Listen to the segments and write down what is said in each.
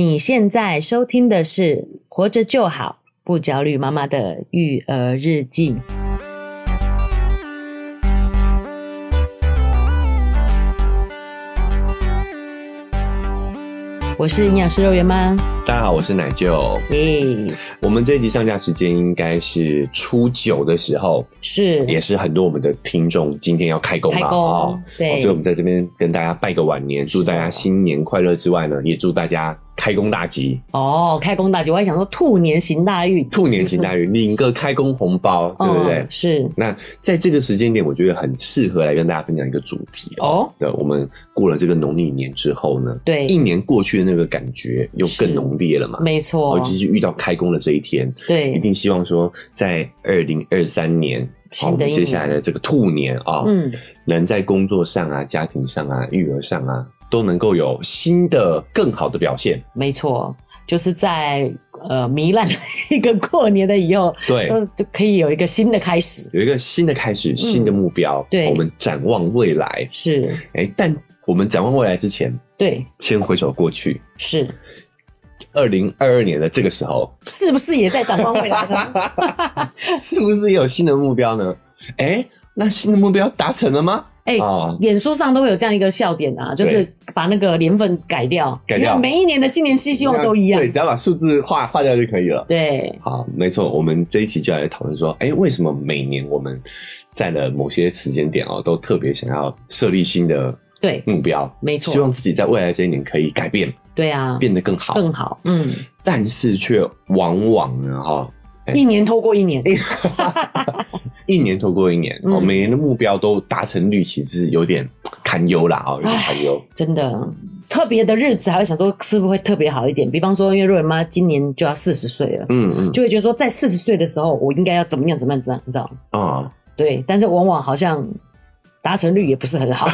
你现在收听的是《活着就好，不焦虑妈妈的育儿日记》。我是营养师肉圆妈，大家好，我是奶舅。嗯、我们这一集上架时间应该是初九的时候，是，也是很多我们的听众今天要开工了啊，对，所以我们在这边跟大家拜个晚年，祝大家新年快乐之外呢，也祝大家。开工大吉哦！开工大吉，我还想说兔年行大运，兔年行大运，领个开工红包，对不对？哦、是。那在这个时间点，我觉得很适合来跟大家分享一个主题哦。对，我们过了这个农历年之后呢，对，一年过去的那个感觉又更浓烈了嘛。没错。尤其是遇到开工的这一天，对，一定希望说，在二零二三年，好，接下来的这个兔年啊，嗯，能在工作上啊、家庭上啊、育儿上啊。都能够有新的、更好的表现。没错，就是在呃糜烂的一个过年的以后，对，就可以有一个新的开始，有一个新的开始，新的目标。嗯、对，我们展望未来。是，哎、欸，但我们展望未来之前，对，先回首过去。是，二零二二年的这个时候，是不是也在展望未来呢？是不是也有新的目标呢？哎、欸，那新的目标达成了吗？哎、哦、书上都会有这样一个笑点啊，就是把那个年份改掉，改掉，每一年的新年新希望都一样。对，只要把数字划划掉就可以了。对，好，没错，我们这一期就来讨论说，哎、欸，为什么每年我们在的某些时间点哦，都特别想要设立新的对目标？没错，希望自己在未来这一年可以改变。对啊，变得更好，更好。嗯，但是却往往呢，哈。一年拖过一年，一年拖过一年哦、嗯，每年的目标都达成率其实是有点堪忧啦，哦，有点堪忧。真的，特别的日子还会想说是不是会特别好一点？比方说，因为肉圆妈今年就要四十岁了，嗯嗯，就会觉得说在四十岁的时候，我应该要怎么样怎么样怎么样，你知道吗？啊、嗯，对，但是往往好像达成率也不是很好。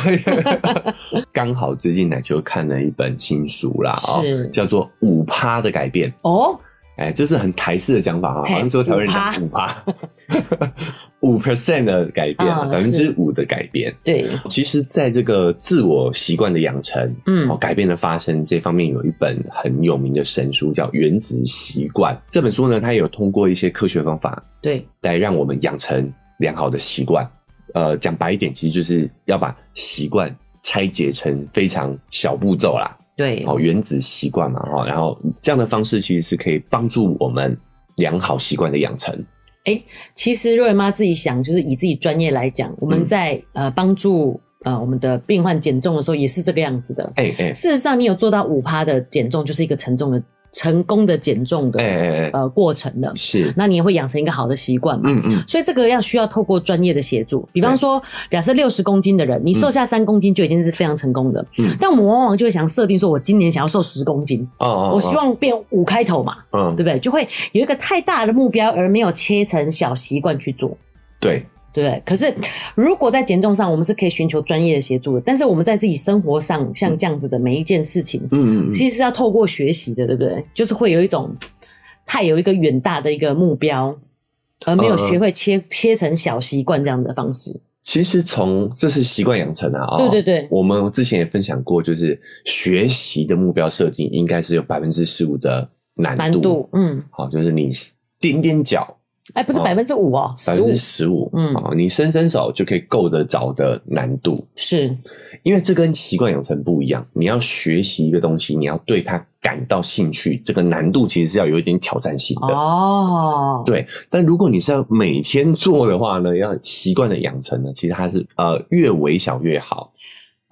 刚好最近呢就看了一本新书啦，哦，叫做《五趴的改变》哦。哎、欸，这是很台式的讲法哈，好像说台湾人讲五趴，五 percent 的改变，百分之五的改变。对，其实，在这个自我习惯的养成，嗯，改变的发生这方面，有一本很有名的神书叫《原子习惯》。这本书呢，它有通过一些科学方法，对，来让我们养成良好的习惯。呃，讲白一点，其实就是要把习惯拆解成非常小步骤啦。对，哦，原子习惯嘛，哈，然后这样的方式其实是可以帮助我们良好习惯的养成。哎、欸，其实肉圆妈自己想，就是以自己专业来讲，我们在、嗯、呃帮助呃我们的病患减重的时候，也是这个样子的。哎、欸、哎、欸，事实上，你有做到五趴的减重，就是一个沉重的。成功的减重的、呃过程了，是，那你也会养成一个好的习惯嘛？嗯嗯，所以这个要需要透过专业的协助。比方说，假设六十公斤的人，你瘦下三公斤就已经是非常成功的。嗯，但我们往往就会想设定说，我今年想要瘦十公斤，哦，哦，哦，我希望变五开头嘛，嗯，对不对？就会有一个太大的目标，而没有切成小习惯去做。对。对，可是如果在减重上，我们是可以寻求专业的协助的。但是我们在自己生活上，像这样子的每一件事情，嗯嗯，其实是要透过学习的，对不对？就是会有一种太有一个远大的一个目标，而没有学会切、呃、切成小习惯这样的方式。其实从这是习惯养成啊、哦，对对对，我们之前也分享过，就是学习的目标设定应该是有百分之十五的难度，难度，嗯，好，就是你踮踮脚。哎、欸，不是百分之五哦，百分之十五，嗯，你伸伸手就可以够得着的难度，是因为这跟习惯养成不一样。你要学习一个东西，你要对它感到兴趣，这个难度其实是要有一点挑战性的哦。对，但如果你是要每天做的话呢，要习惯的养成呢，其实它是呃越微小越好。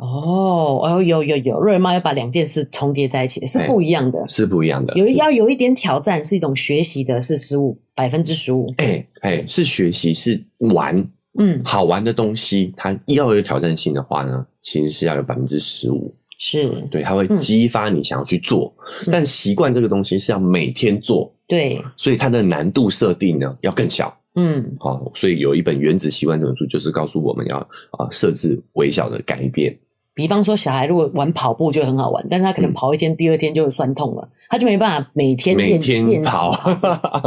哦，哦，有有有，瑞妈要把两件事重叠在一起，是不一样的，欸、是不一样的。有要有一点挑战，是一种学习的，是十五百分之十五。哎哎，是学习，是玩，嗯，好玩的东西，它要有挑战性的话呢，其实是要有百分之十五。是，对，它会激发你想要去做。嗯、但习惯这个东西是要每天做，对，所以它的难度设定呢要更小。嗯，好，所以有一本《原子习惯》这本书，就是告诉我们要啊设置微小的改变。比方说，小孩如果玩跑步就很好玩，但是他可能跑一天，嗯、第二天就酸痛了。他就没办法每天每天跑，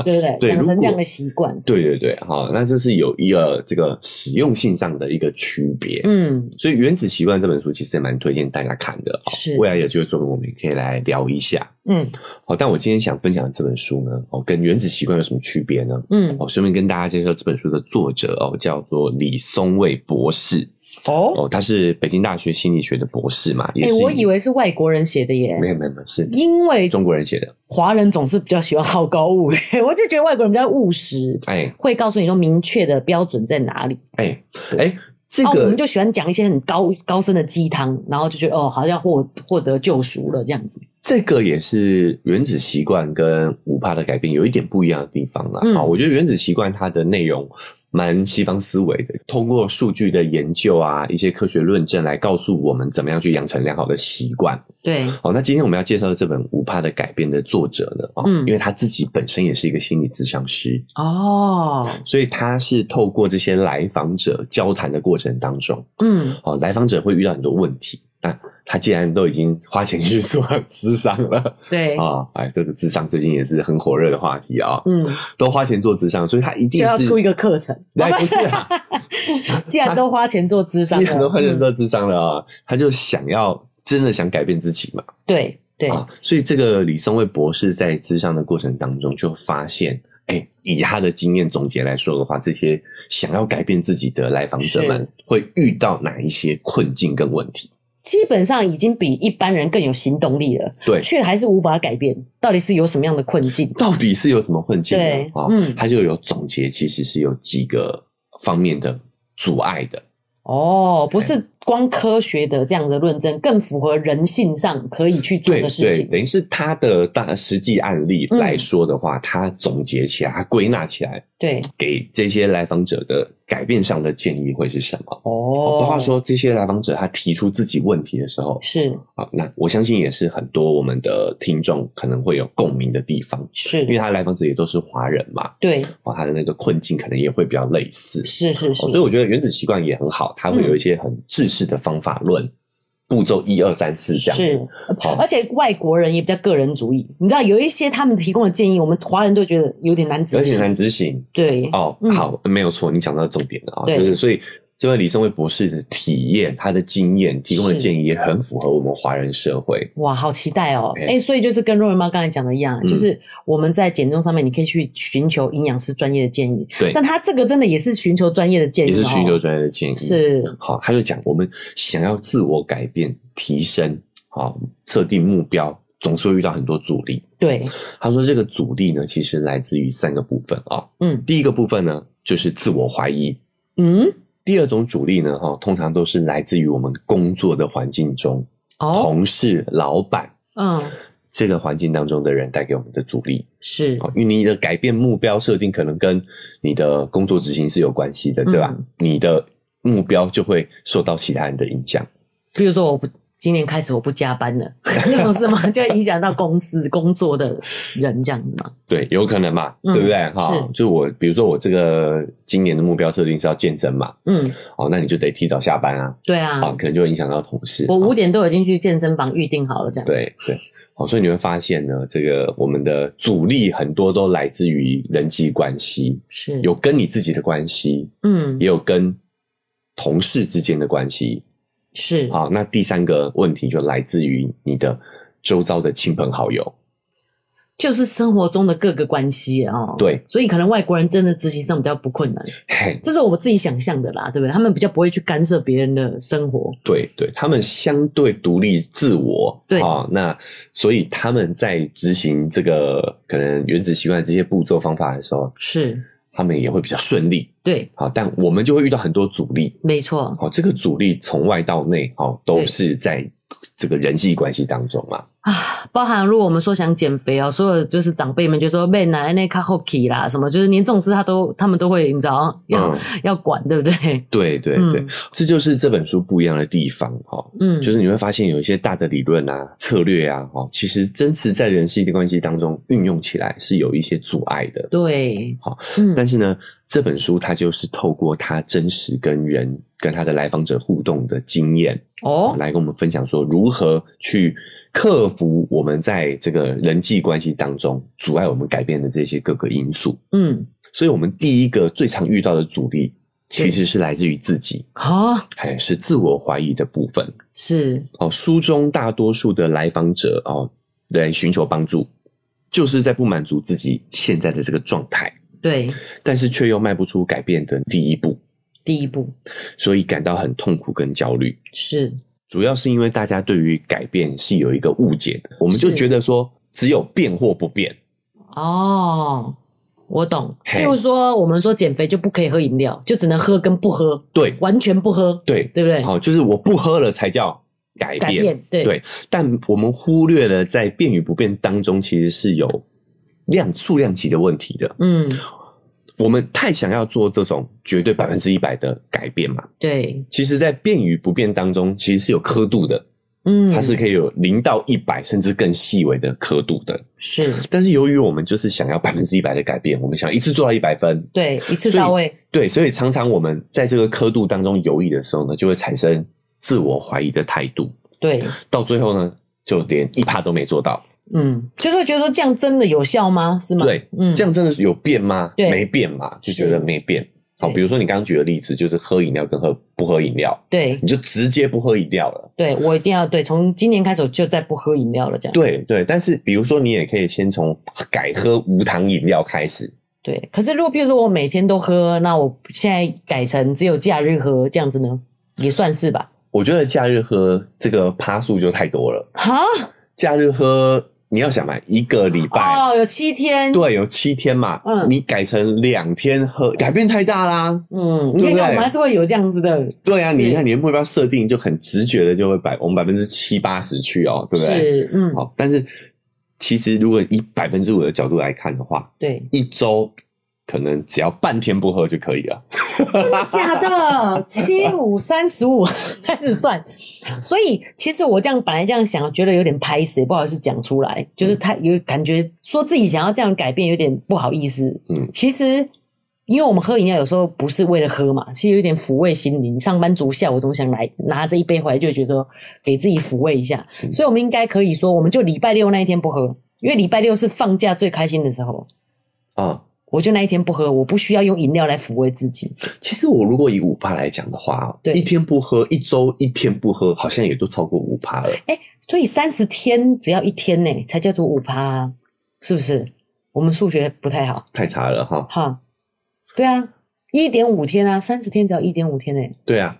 对不对？养成这样的习惯。对对对，好，那这是有一个这个实用性上的一个区别。嗯，所以《原子习惯》这本书其实也蛮推荐大家看的。是，未来有机会说我们也可以来聊一下。嗯，好，但我今天想分享的这本书呢，哦，跟《原子习惯》有什么区别呢？嗯，我顺便跟大家介绍这本书的作者哦，叫做李松蔚博士。哦哦，他是北京大学心理学的博士嘛？哎、欸，我以为是外国人写的耶。没有没有没有，是因为中国人写的。华人总是比较喜欢好高骛远，我就觉得外国人比较务实。哎、欸，会告诉你说明确的标准在哪里。哎哎、这个、啊、我们就喜欢讲一些很高高深的鸡汤，然后就觉得哦，好像获获得救赎了这样子。这个也是原子习惯跟五帕的改变有一点不一样的地方啊。嗯，我觉得原子习惯它的内容。蛮西方思维的，通过数据的研究啊，一些科学论证来告诉我们怎么样去养成良好的习惯。对，好，那今天我们要介绍的这本《五怕的改变》的作者呢，嗯，因为他自己本身也是一个心理咨商师。哦，所以他是透过这些来访者交谈的过程当中，嗯，哦，来访者会遇到很多问题。那他既然都已经花钱去做 智商了，对啊，哎，这个智商最近也是很火热的话题啊，嗯，都花钱做智商，所以他一定是就要出一个课程，来不是啊？既然都花钱做智商，既然都花钱做智商了啊，他就想要真的想改变自己嘛？对对啊，所以这个李松蔚博士在智商的过程当中就发现，哎，以他的经验总结来说的话，这些想要改变自己的来访者们会遇到哪一些困境跟问题？基本上已经比一般人更有行动力了，对，却还是无法改变。到底是有什么样的困境？到底是有什么困境呢？对，哦、嗯，他就有总结，其实是有几个方面的阻碍的。哦，不是光科学的这样的论证，更符合人性上可以去做的事情。对，对，等于是他的大实际案例来说的话，嗯、他总结起来，他归纳起来，对，给这些来访者的。改变上的建议会是什么？哦，包括说，这些来访者他提出自己问题的时候，是。啊，那我相信也是很多我们的听众可能会有共鸣的地方，是。因为他来访者也都是华人嘛，对，哇，他的那个困境可能也会比较类似，是是是，所以我觉得原子习惯也很好，他会有一些很制式的方法论。嗯步骤一二三四这样子。好，而且外国人也比较个人主义，你知道有一些他们提供的建议，我们华人都觉得有点难执行，有点难执行。对，哦，好，没有错，你讲到重点了啊，就是所以。这位李松蔚博士的体验，他的经验提供的建议也很符合我们华人社会。哇，好期待哦！哎、欸，所以就是跟若瑞妈刚才讲的一样，嗯、就是我们在减重上面，你可以去寻求营养师专业的建议。对，但他这个真的也是寻求专业的建议，也是寻求专业的建议。是，好，他就讲我们想要自我改变、提升，好，设定目标，总是会遇到很多阻力。对，他说这个阻力呢，其实来自于三个部分啊。嗯，第一个部分呢，就是自我怀疑。嗯。第二种阻力呢，哈，通常都是来自于我们工作的环境中，哦、同事、老板，嗯，这个环境当中的人带给我们的阻力。是，因为你的改变目标设定可能跟你的工作执行是有关系的，对吧？嗯、你的目标就会受到其他人的影响，比如说我不。今年开始我不加班了，那种是吗？就会影响到公司工作的人这样子吗？对，有可能嘛，嗯、对不对？哈是，就我比如说我这个今年的目标设定是要健身嘛，嗯，哦，那你就得提早下班啊，对啊，啊，可能就会影响到同事。我五点都已经去健身房预定好了，这样。对对，好，所以你会发现呢，这个我们的阻力很多都来自于人际关系，是有跟你自己的关系，嗯，也有跟同事之间的关系。是好，那第三个问题就来自于你的周遭的亲朋好友，就是生活中的各个关系哦。对，所以可能外国人真的执行上比较不困难，嘿这是我自己想象的啦，对不对？他们比较不会去干涉别人的生活，对对，他们相对独立自我，对啊、哦，那所以他们在执行这个可能原子习惯这些步骤方法的时候，是。他们也会比较顺利，对，好，但我们就会遇到很多阻力，没错，好，这个阻力从外到内，哦，都是在这个人际关系当中嘛。啊，包含如果我们说想减肥啊，所有就是长辈们就说被奶奶卡后起啦，什么就是连这种事他都他们都会你知道要、嗯、要管，对不对？对对对，嗯、这就是这本书不一样的地方哈。嗯，就是你会发现有一些大的理论啊、策略啊，哈，其实真实在人际的关系当中运用起来是有一些阻碍的。对，好，嗯，但是呢，这本书它就是透过他真实跟人跟他的来访者互动的经验哦，来跟我们分享说如何去克服我们在这个人际关系当中阻碍我们改变的这些各个因素。嗯，所以我们第一个最常遇到的阻力其实是来自于自己啊，还是自我怀疑的部分。是哦，书中大多数的来访者哦来寻求帮助，就是在不满足自己现在的这个状态。对，但是却又迈不出改变的第一步，第一步，所以感到很痛苦跟焦虑。是，主要是因为大家对于改变是有一个误解的，我们就觉得说只有变或不变。哦，我懂。譬如说，我们说减肥就不可以喝饮料，就只能喝跟不喝。对，完全不喝。对，对不对？好，就是我不喝了才叫改变。改变，对。对，但我们忽略了在变与不变当中，其实是有。量数量级的问题的，嗯，我们太想要做这种绝对百分之一百的改变嘛？对，其实，在变与不变当中，其实是有刻度的，嗯，它是可以有零到一百，甚至更细微的刻度的，是。但是由于我们就是想要百分之一百的改变，我们想一次做到一百分，对，一次到位，对，所以常常我们在这个刻度当中犹豫的时候呢，就会产生自我怀疑的态度，对，到最后呢，就连一趴都没做到。嗯，就是觉得这样真的有效吗？是吗？对，嗯，这样真的是有变吗？对，没变嘛，就觉得没变。好，比如说你刚刚举的例子，就是喝饮料跟喝不喝饮料，对，你就直接不喝饮料了。对，我一定要对，从今年开始我就再不喝饮料了，这样。对对，但是比如说你也可以先从改喝无糖饮料开始。对，可是如果譬如说我每天都喝，那我现在改成只有假日喝这样子呢，也算是吧？我觉得假日喝这个趴数就太多了。哈，假日喝。你要想嘛，一个礼拜哦，有七天，对，有七天嘛。嗯，你改成两天喝，改变太大啦。嗯，你看看，我们还是会有这样子的。对啊，你看你的目标设定就很直觉的就会百我们百分之七八十去哦，对不对？是，嗯。好，但是其实如果以百分之五的角度来看的话，对，一周。可能只要半天不喝就可以了，真的假的？七五三十五 开始算，所以其实我这样本来这样想，觉得有点拍死，不好意思讲出来，就是他有感觉说自己想要这样改变，有点不好意思。嗯，其实因为我们喝饮料有时候不是为了喝嘛，其实有点抚慰心灵。上班族下午总想来拿着一杯回来，就觉得给自己抚慰一下，嗯，所以我们应该可以说，我们就礼拜六那一天不喝，因为礼拜六是放假最开心的时候啊。我就那一天不喝，我不需要用饮料来抚慰自己。其实我如果以五趴来讲的话，对，一天不喝，一周一天不喝，好像也都超过五趴了。哎、欸，所以三十天只要一天呢，才叫做五趴，啊是不是？我们数学不太好，太差了哈。哈，对啊，一点五天啊，三十天只要一点五天呢。对啊。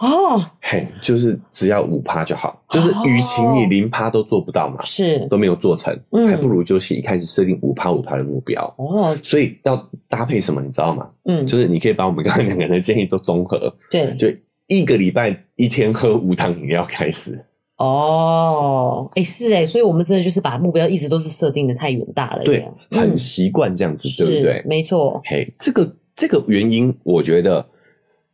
哦，嘿，就是只要五趴就好，就是与其你零趴都做不到嘛，是都没有做成，嗯，还不如就是一开始设定五趴五趴的目标哦。所以要搭配什么，你知道吗？嗯，就是你可以把我们刚刚两个人的建议都综合，对，就一个礼拜一天喝无糖饮料开始。哦，哎、欸，是哎，所以我们真的就是把目标一直都是设定的太远大了，对，很习惯这样子，嗯、对不对？没错。嘿，这个这个原因，我觉得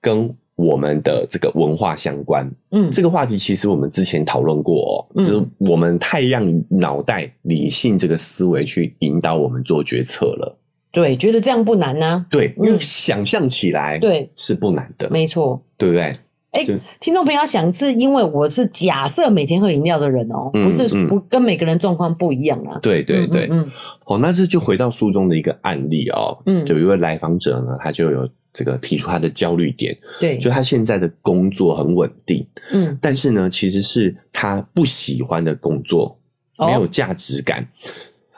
跟。我们的这个文化相关，嗯，这个话题其实我们之前讨论过哦，嗯，就是我们太让脑袋理性这个思维去引导我们做决策了。对，觉得这样不难呢？对，因为想象起来，对，是不难的，没错，对不对？哎，听众朋友想，是因为我是假设每天喝饮料的人哦，不是不跟每个人状况不一样啊。对对对，嗯，好，那这就回到书中的一个案例哦，嗯，有一位来访者呢，他就有。这个提出他的焦虑点，对，就他现在的工作很稳定，嗯，但是呢，其实是他不喜欢的工作，没有价值感。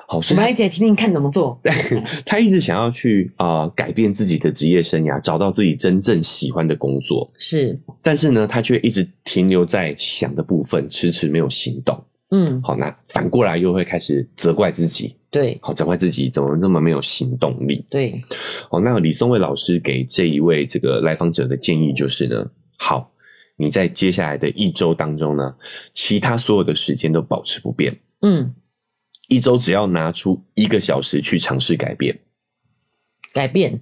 哦、好，所以我们一起来听听看怎么做。他一直想要去啊、呃、改变自己的职业生涯，找到自己真正喜欢的工作，是，但是呢，他却一直停留在想的部分，迟迟没有行动。嗯，好，那反过来又会开始责怪自己，对，好，责怪自己怎么那么没有行动力，对，好，那李松蔚老师给这一位这个来访者的建议就是呢，好，你在接下来的一周当中呢，其他所有的时间都保持不变，嗯，一周只要拿出一个小时去尝试改变，改变，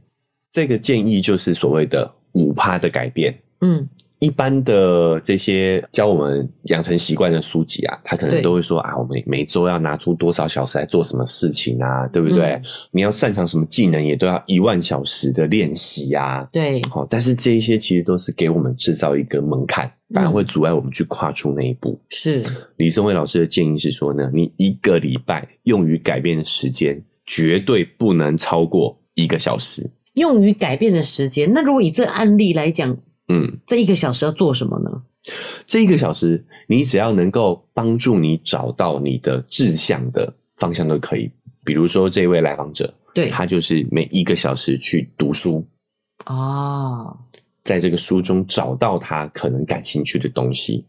这个建议就是所谓的五趴的改变，嗯，一般的这些教我们养成习惯的书籍啊，他可能都会说啊，我们每周要拿出多少小时来做什么事情啊，对不对？嗯、你要擅长什么技能，也都要一万小时的练习啊。对，好，但是这一些其实都是给我们制造一个门槛，反而会阻碍我们去跨出那一步。是李松蔚老师的建议是说呢，你一个礼拜用于改变的时间绝对不能超过一个小时。用于改变的时间，那如果以这案例来讲。嗯，这一个小时要做什么呢？这一个小时，你只要能够帮助你找到你的志向的方向都可以。比如说，这位来访者，对，他就是每一个小时去读书哦，在这个书中找到他可能感兴趣的东西。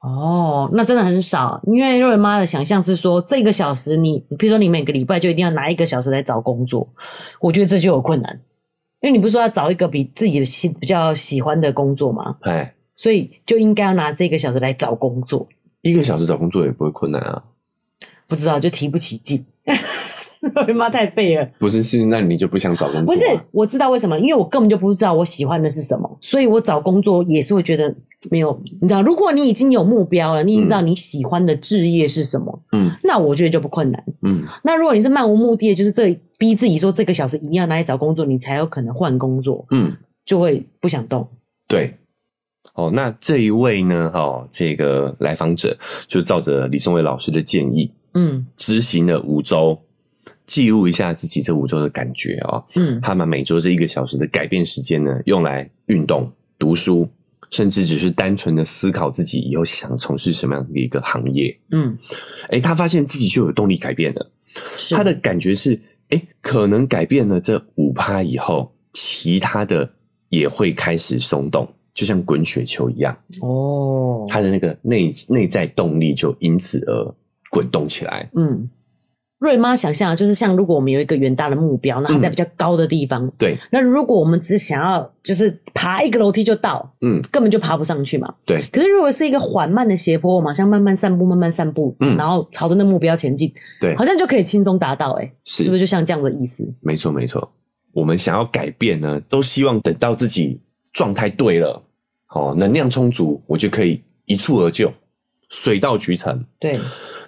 哦，那真的很少，因为肉圆妈的想象是说，这个小时你，比如说你每个礼拜就一定要拿一个小时来找工作，我觉得这就有困难。因为你不是说要找一个比自己喜比较喜欢的工作吗？哎，所以就应该要拿这个小时来找工作。一个小时找工作也不会困难啊。不知道，就提不起劲。肉 圆妈太废了。不是，是那你就不想找工作？不是，我知道为什么，因为我根本就不知道我喜欢的是什么，所以我找工作也是会觉得没有。你知道，如果你已经有目标了，你已经知道你喜欢的职业是什么，嗯，那我觉得就不困难。嗯，那如果你是漫无目的的，就是这逼自己说这个小时一定要拿来找工作，你才有可能换工作，嗯，就会不想动。对，哦，那这一位呢？哦，这个来访者就照着李松伟老师的建议，嗯，执行了五周。记录一下自己这五周的感觉哦。嗯，他把每周这一个小时的改变时间呢，用来运动、读书，甚至只是单纯的思考自己以后想从事什么样的一个行业。嗯，诶，他发现自己就有动力改变了。他的感觉是，诶，可能改变了这五趴以后，其他的也会开始松动，就像滚雪球一样。哦，他的那个内内在动力就因此而滚动起来。嗯。瑞妈想象就是像如果我们有一个远大的目标，那在比较高的地方，嗯、对。那如果我们只想要就是爬一个楼梯就到，嗯，根本就爬不上去嘛。对。可是如果是一个缓慢的斜坡，我们好像慢慢散步，慢慢散步，嗯，然后朝着那目标前进，对，好像就可以轻松达到、欸。诶是，是不是就像这样的意思？没错，没错。我们想要改变呢，都希望等到自己状态对了，哦，能量充足，我就可以一蹴而就，水到渠成。对。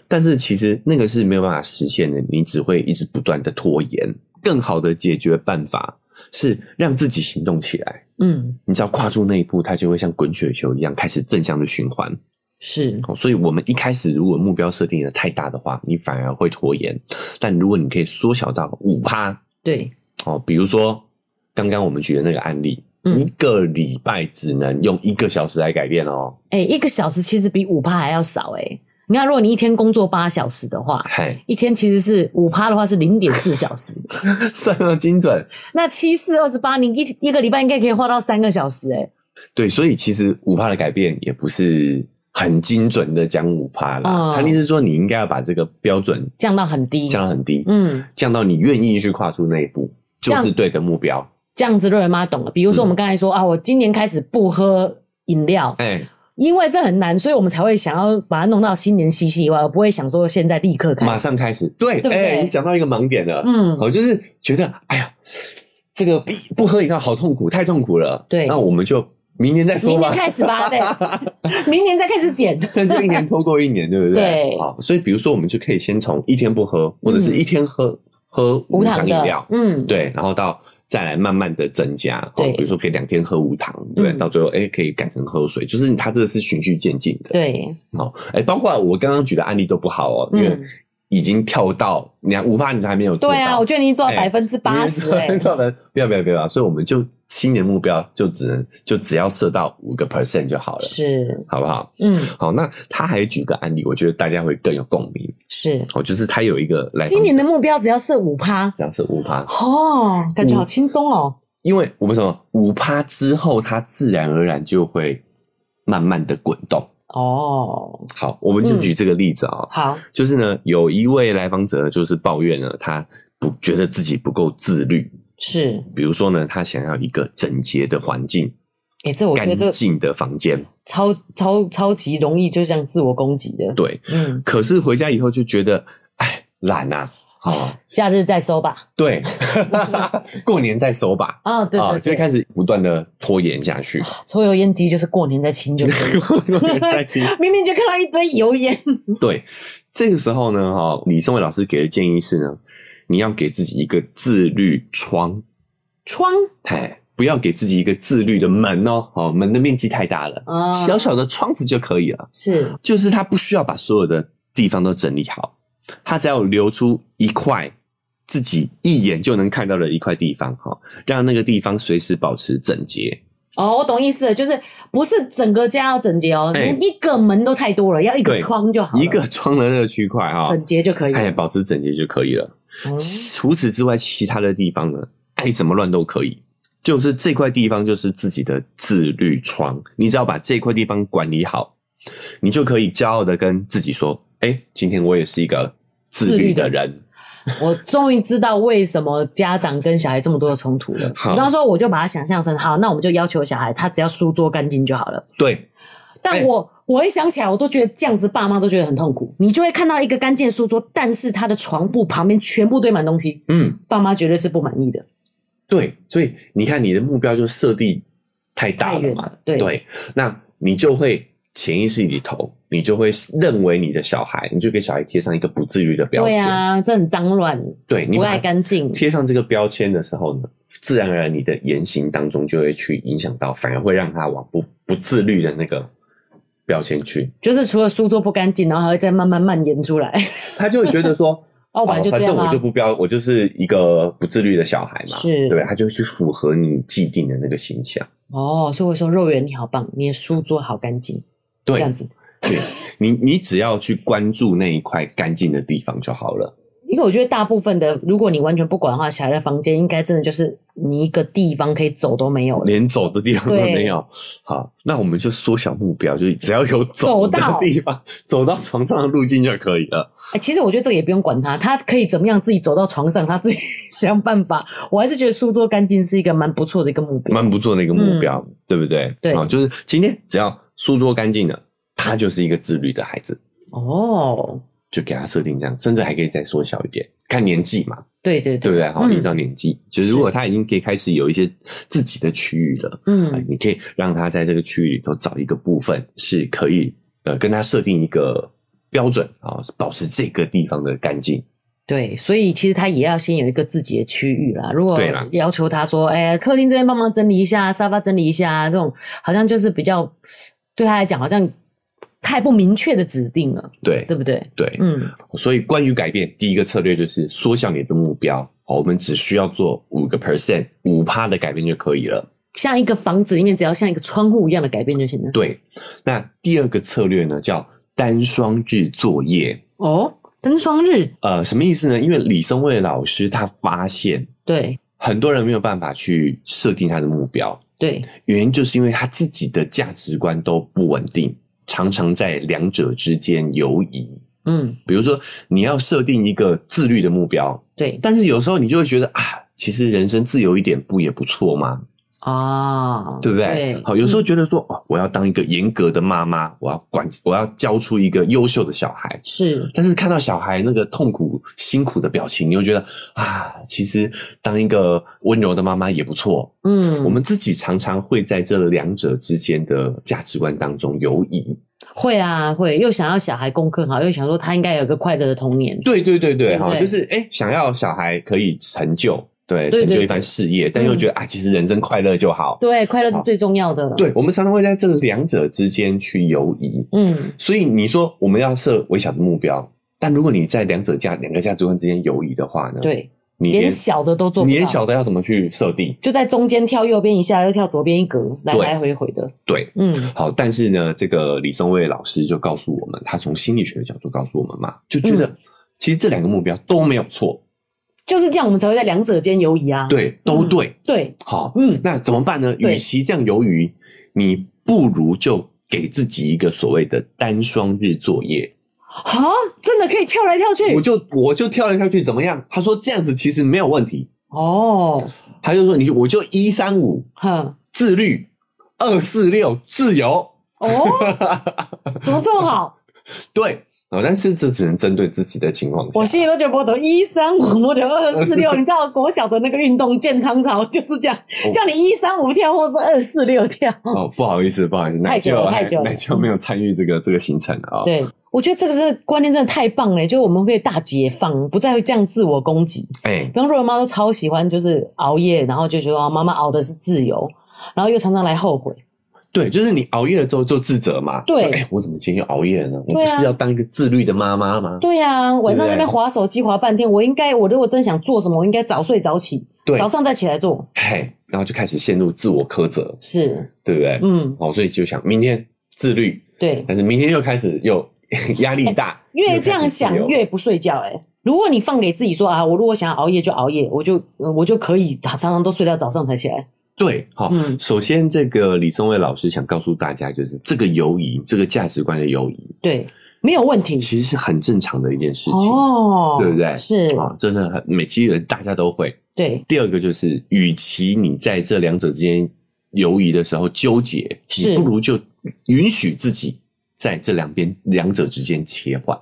但是其实那个是没有办法实现的，你只会一直不断的拖延。更好的解决办法是让自己行动起来。嗯，你只要跨出那一步，它就会像滚雪球一样开始正向的循环。是，所以我们一开始如果目标设定的太大的话，你反而会拖延。但如果你可以缩小到五趴，对，哦，比如说刚刚我们举的那个案例，嗯、一个礼拜只能用一个小时来改变哦。哎、欸，一个小时其实比五趴还要少哎、欸。你看，如果你一天工作八小时的话，嘿一天其实是五趴的话是零点四小时，算得精准。那七四二十八，你一一个礼拜应该可以花到三个小时诶。对，所以其实五趴的改变也不是很精准的讲五趴啦。他意思是说，你应该要把这个标准降到很低，降到很低，嗯，降到你愿意去跨出那一步，就是对的目标。这样子，肉圆妈懂了。比如说，我们刚才说、嗯、啊，我今年开始不喝饮料，哎。因为这很难，所以我们才会想要把它弄到新年稀稀以外，而不会想说现在立刻开始，马上开始。对，对，你讲到一个盲点了。嗯，我就是觉得，哎呀，这个不不喝饮料好痛苦，太痛苦了。对，那我们就明年再说吧。明年开始吧，对，明年再开始减，那就一年拖过一年，对不对？对。好，所以比如说，我们就可以先从一天不喝，或者是一天喝、嗯、喝无糖饮料，嗯，对，然后到。再来慢慢的增加，对，比如说可以两天喝无糖，对，到最后哎可以改成喝水，就是它这个是循序渐进的，对，好，哎，包括我刚刚举的案例都不好哦，因为已经跳到你看五趴你都还没有，对啊，我觉得你做到百分之八十，哎，不要不要不要，所以我们就。新年目标就只能就只要设到五个 percent 就好了，是，好不好？嗯，好。那他还举个案例，我觉得大家会更有共鸣。是，哦，就是他有一个来，今年的目标只要设五趴，只要设五趴，哦，感觉好轻松哦。因为我们什么五趴之后，它自然而然就会慢慢的滚动。哦，好，我们就举这个例子啊。好，就是呢，有一位来访者就是抱怨呢，他不觉得自己不够自律。是，比如说呢，他想要一个整洁的环境，哎、欸，这我觉得这干净的房间，超超超级容易就这样自我攻击的。对，嗯，可是回家以后就觉得，哎，懒呐，好，假日再收吧。对，过年再收吧。啊，对对，就会开始不断的拖延下去。抽油烟机就是过年再清就可以，过年再清。明明就看到一堆油烟。对，这个时候呢，哈，李松伟老师给的建议是呢，你要给自己一个自律窗。窗，哎，不要给自己一个自律的门哦，哦，门的面积太大了，啊，小小的窗子就可以了。是，就是他不需要把所有的地方都整理好，他只要留出一块自己一眼就能看到的一块地方，哈，让那个地方随时保持整洁。哦，我懂意思了，就是不是整个家要整洁哦，连一个门都太多了，要一个窗就好，一个窗的那个区块哈，整洁就可以，哎，保持整洁就可以了。除此之外，其他的地方呢？爱怎么乱都可以，就是这块地方就是自己的自律窗。你只要把这块地方管理好，你就可以骄傲的跟自己说：“哎，今天我也是一个自律的人。”我终于知道为什么家长跟小孩这么多的冲突了。比方说，我就把它想象成好，那我们就要求小孩他只要书桌干净就好了。对，但我我一想起来，我都觉得这样子，爸妈都觉得很痛苦。你就会看到一个干净的书桌，但是他的床铺旁边全部堆满东西。嗯，爸妈绝对是不满意的。对，所以你看，你的目标就设定太大了嘛。对，对，那你就会潜意识里头，你就会认为你的小孩，你就给小孩贴上一个不自律的标签。对啊，这很脏乱，对，你不爱干净。贴上这个标签的时候呢，自然而然你的言行当中就会去影响到，反而会让他往不不自律的那个标签去。就是除了书桌不干净，然后还会再慢慢蔓延出来。他就会觉得说。哦，反正我就不标，我就是一个不自律的小孩嘛，是，对，他就去符合你既定的那个形象。哦，所以我说肉圆你好棒，你的书桌好干净，对，这样子，对，你你只要去关注那一块干净的地方就好了。因为我觉得大部分的，如果你完全不管的话，小孩的房间应该真的就是你一个地方可以走都没有，连走的地方都没有。好，那我们就缩小目标，就是只要有走的地方，走到，床上的路径就可以了。哎，其实我觉得这个也不用管他，他可以怎么样自己走到床上，他自己 想办法。我还是觉得书桌干净是一个蛮不错的一个目标，蛮不错的一个目标，嗯、对不对？对，好，就是今天只要书桌干净了，他就是一个自律的孩子。哦。就给他设定这样，甚至还可以再缩小一点，看年纪嘛。对对对，对不对？好，依照年纪，就是如果他已经可以开始有一些自己的区域了，嗯，你可以让他在这个区域里头找一个部分，是可以呃跟他设定一个标准啊，保持这个地方的干净。对，所以其实他也要先有一个自己的区域啦。如果要求他说，哎，客厅这边帮忙整理一下，沙发整理一下，这种好像就是比较对他来讲好像。太不明确的指定了，对，对不对？对，嗯，所以关于改变，第一个策略就是缩小你的目标。哦，我们只需要做五个 percent，五趴的改变就可以了。像一个房子里面，只要像一个窗户一样的改变就行了。对，那第二个策略呢，叫单双日作业。哦，单双日，呃，什么意思呢？因为李松蔚老师他发现，对，很多人没有办法去设定他的目标，对，原因就是因为他自己的价值观都不稳定。常常在两者之间游移，嗯，比如说你要设定一个自律的目标，对，但是有时候你就会觉得啊，其实人生自由一点不也不错吗？啊，对不对？对，好，有时候觉得说，哦，我要当一个严格的妈妈，我要管，我要教出一个优秀的小孩，是。但是看到小孩那个痛苦、辛苦的表情，你又觉得啊，其实当一个温柔的妈妈也不错。嗯，我们自己常常会在这两者之间的价值观当中游移。会啊，会，又想要小孩功课好，又想说他应该有个快乐的童年。对对对对，哈，就是哎，想要小孩可以成就。对，成就一番事业，但又觉得啊，其实人生快乐就好。对，快乐是最重要的。对，我们常常会在这两者之间去游移。嗯，所以你说我们要设微小的目标，但如果你在两者价两个价值观之间游移的话呢？对，你连小的都做不到，连小的要怎么去设定？就在中间跳右边一下，又跳左边一格，来来回回的。对，嗯，好。但是呢，这个李松蔚老师就告诉我们，他从心理学的角度告诉我们嘛，就觉得其实这两个目标都没有错。就是这样，我们才会在两者间游移啊。对，都对，嗯、对，好，嗯，那怎么办呢？与其这样游移，你不如就给自己一个所谓的单双日作业。啊，真的可以跳来跳去？我就我就跳来跳去，怎么样？他说这样子其实没有问题。哦，他就说你我就一三五，哼，自律，二四六自由。哦，怎么这么好？对。哦，但是这只能针对自己的情况下。我心里都觉得我都一三五，我得二四六。你知道国小的那个运动健康操就是这样，哦、叫你一三五跳，或是二四六跳。哦，不好意思，不好意思，太久了，太久了，奶就没有参与这个这个行程啊。哦、对，我觉得这个是观念真的太棒了，就我们可以大解放，不再会这样自我攻击。哎，刚若文妈都超喜欢，就是熬夜，然后就觉得妈妈熬的是自由，然后又常常来后悔。对，就是你熬夜了之后就自责嘛。对，哎，我怎么今天又熬夜了呢？我不是要当一个自律的妈妈吗？对呀，晚上在那边滑手机划半天，我应该，我如果真想做什么，我应该早睡早起，对，早上再起来做。嘿，然后就开始陷入自我苛责，是，对不对？嗯，哦，所以就想明天自律，对，但是明天又开始又 压力大，越这样想越不睡觉。哎，如果你放给自己说啊，我如果想要熬夜就熬夜，我就我就可以常常都睡到早上才起来。对，好，嗯，首先这个李松蔚老师想告诉大家，就是这个游移，这个价值观的游移，对，没有问题，其实是很正常的一件事情，哦，对不对？是啊，真的很每其实大家都会。对，第二个就是，与其你在这两者之间游移的时候纠结，你不如就允许自己在这两边两者之间切换。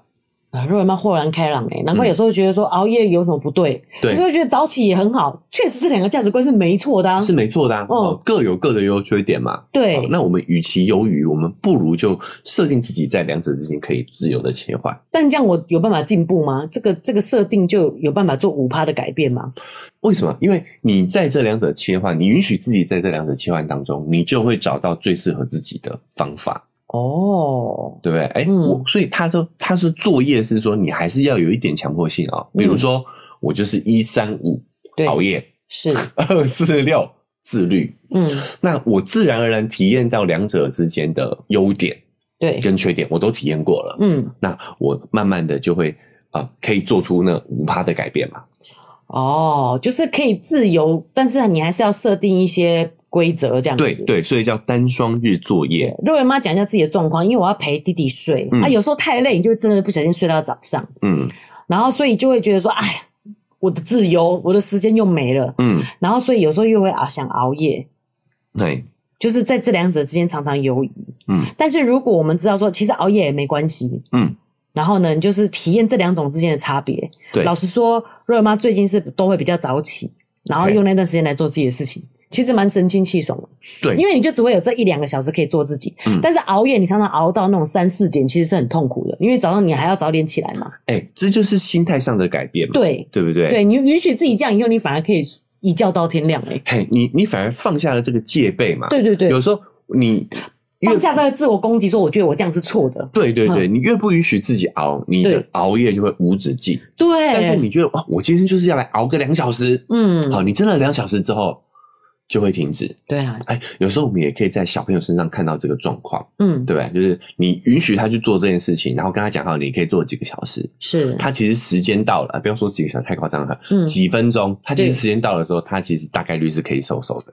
啊，若文妈豁然开朗哎，难怪有时候觉得说熬夜有什么不对，对，有时候觉得早起也很好，确实这两个价值观是没错的，啊，是没错的，啊，哦，各有各的优缺点嘛。对，那我们与其犹豫，我们不如就设定自己在两者之间可以自由的切换。但这样我有办法进步吗？这个这个设定就有办法做五趴的改变吗？为什么？因为你在这两者切换，你允许自己在这两者切换当中，你就会找到最适合自己的方法。哦，对不对？哎、嗯，我所以他说他是作业是说你还是要有一点强迫性啊、哦。比如说、嗯、我就是一三五熬夜，是二四六自律。嗯，那我自然而然体验到两者之间的优点，对，跟缺点我都体验过了。嗯，那我慢慢的就会啊、呃，可以做出那五趴的改变嘛。哦，就是可以自由，但是你还是要设定一些。规则这样子，对对，所以叫单双日作业。若文妈讲一下自己的状况，因为我要陪弟弟睡，嗯、啊，有时候太累，你就真的不小心睡到早上，嗯，然后所以就会觉得说，哎呀，我的自由，我的时间又没了，嗯，然后所以有时候又会啊想熬夜，对，就是在这两者之间常常游移，嗯，但是如果我们知道说，其实熬夜也没关系，嗯，然后呢，就是体验这两种之间的差别。对，老实说，若文妈最近是都会比较早起，然后用那段时间来做自己的事情。其实蛮神清气爽的，对，因为你就只会有这一两个小时可以做自己。嗯，但是熬夜你常常熬到那种三四点，其实是很痛苦的，因为早上你还要早点起来嘛。哎、欸，这就是心态上的改变嘛，对，对不对？对，你允许自己这样以后，你反而可以一觉到天亮、欸。哎，嘿，你你反而放下了这个戒备嘛。对对对，有时候你放下这个自我攻击，说我觉得我这样是错的。对对对，嗯、你越不允许自己熬，你的熬夜就会无止境。对，但是你觉得哇，我今天就是要来熬个两小时。嗯，好，你真的两小时之后。就会停止。对啊，哎，有时候我们也可以在小朋友身上看到这个状况，嗯，对不对？就是你允许他去做这件事情，然后跟他讲好，你可以做几个小时。是，他其实时间到了，不要说几个小时太夸张了，嗯，几分钟，他其实时间到的时候，他其实大概率是可以收手的。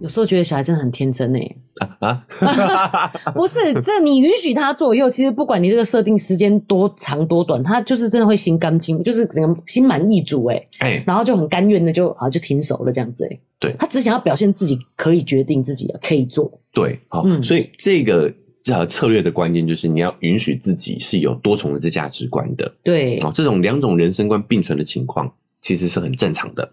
有时候觉得小孩真的很天真诶啊，不是，这你允许他做以后，其实不管你这个设定时间多长多短，他就是真的会心甘情，就是整个心满意足诶哎，然后就很甘愿的就好就停手了这样子诶对，他只想要表现自己可以决定自己可以做，对，好，嗯，所以这个呃策略的关键就是你要允许自己是有多重的这价值观的，对，哦，这种两种人生观并存的情况其实是很正常的。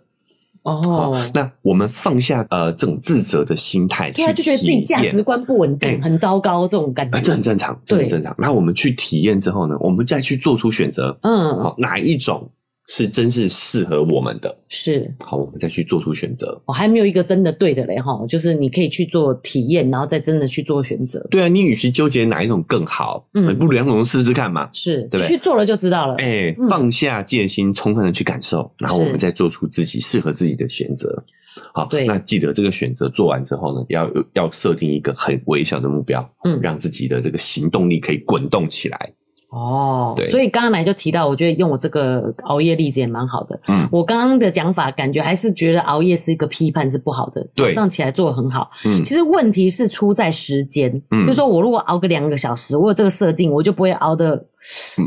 哦，那我们放下呃这种自责的心态，对啊，就觉得自己价值观不稳定，欸，很糟糕这种感觉，这很正常，这很正常。那我们去体验之后呢，我们再去做出选择，嗯，好，哪一种？是真是适合我们的，是好，我们再去做出选择。我、哦、还没有一个真的对的嘞哈，就是你可以去做体验，然后再真的去做选择。对啊，你与其纠结哪一种更好，嗯，不如两种都试试看嘛。是，对不对？去做了就知道了。哎、欸，放下戒心，充分的去感受，然后我们再做出自己适合自己的选择。好，对，那记得这个选择做完之后呢，要要设定一个很微小的目标，嗯，让自己的这个行动力可以滚动起来。哦，对，所以刚刚来就提到，我觉得用我这个熬夜例子也蛮好的。嗯，我刚刚的讲法，感觉还是觉得熬夜是一个批判是不好的。对，早上起来做得很好。嗯，其实问题是出在时间。嗯，就是说我如果熬个两个小时，我有这个设定，我就不会熬的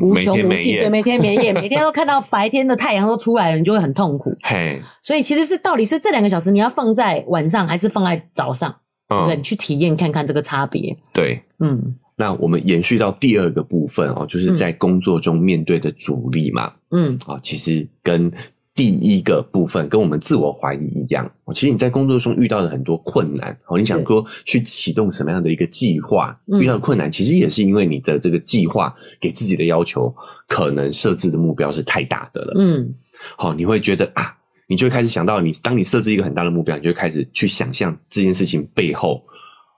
无穷无尽。对，每天每夜，每天都看到白天的太阳都出来了，你就会很痛苦。嘿，所以其实是到底是这两个小时你要放在晚上，还是放在早上？对不对？你去体验看看这个差别。对，嗯。那我们延续到第二个部分哦，就是在工作中面对的阻力嘛，嗯，啊，其实跟第一个部分跟我们自我怀疑一样，其实你在工作中遇到了很多困难，哦，你想说去启动什么样的一个计划，遇到的困难，其实也是因为你的这个计划给自己的要求，可能设置的目标是太大的了，嗯，好，你会觉得啊，你就会开始想到你，当你设置一个很大的目标，你就会开始去想象这件事情背后，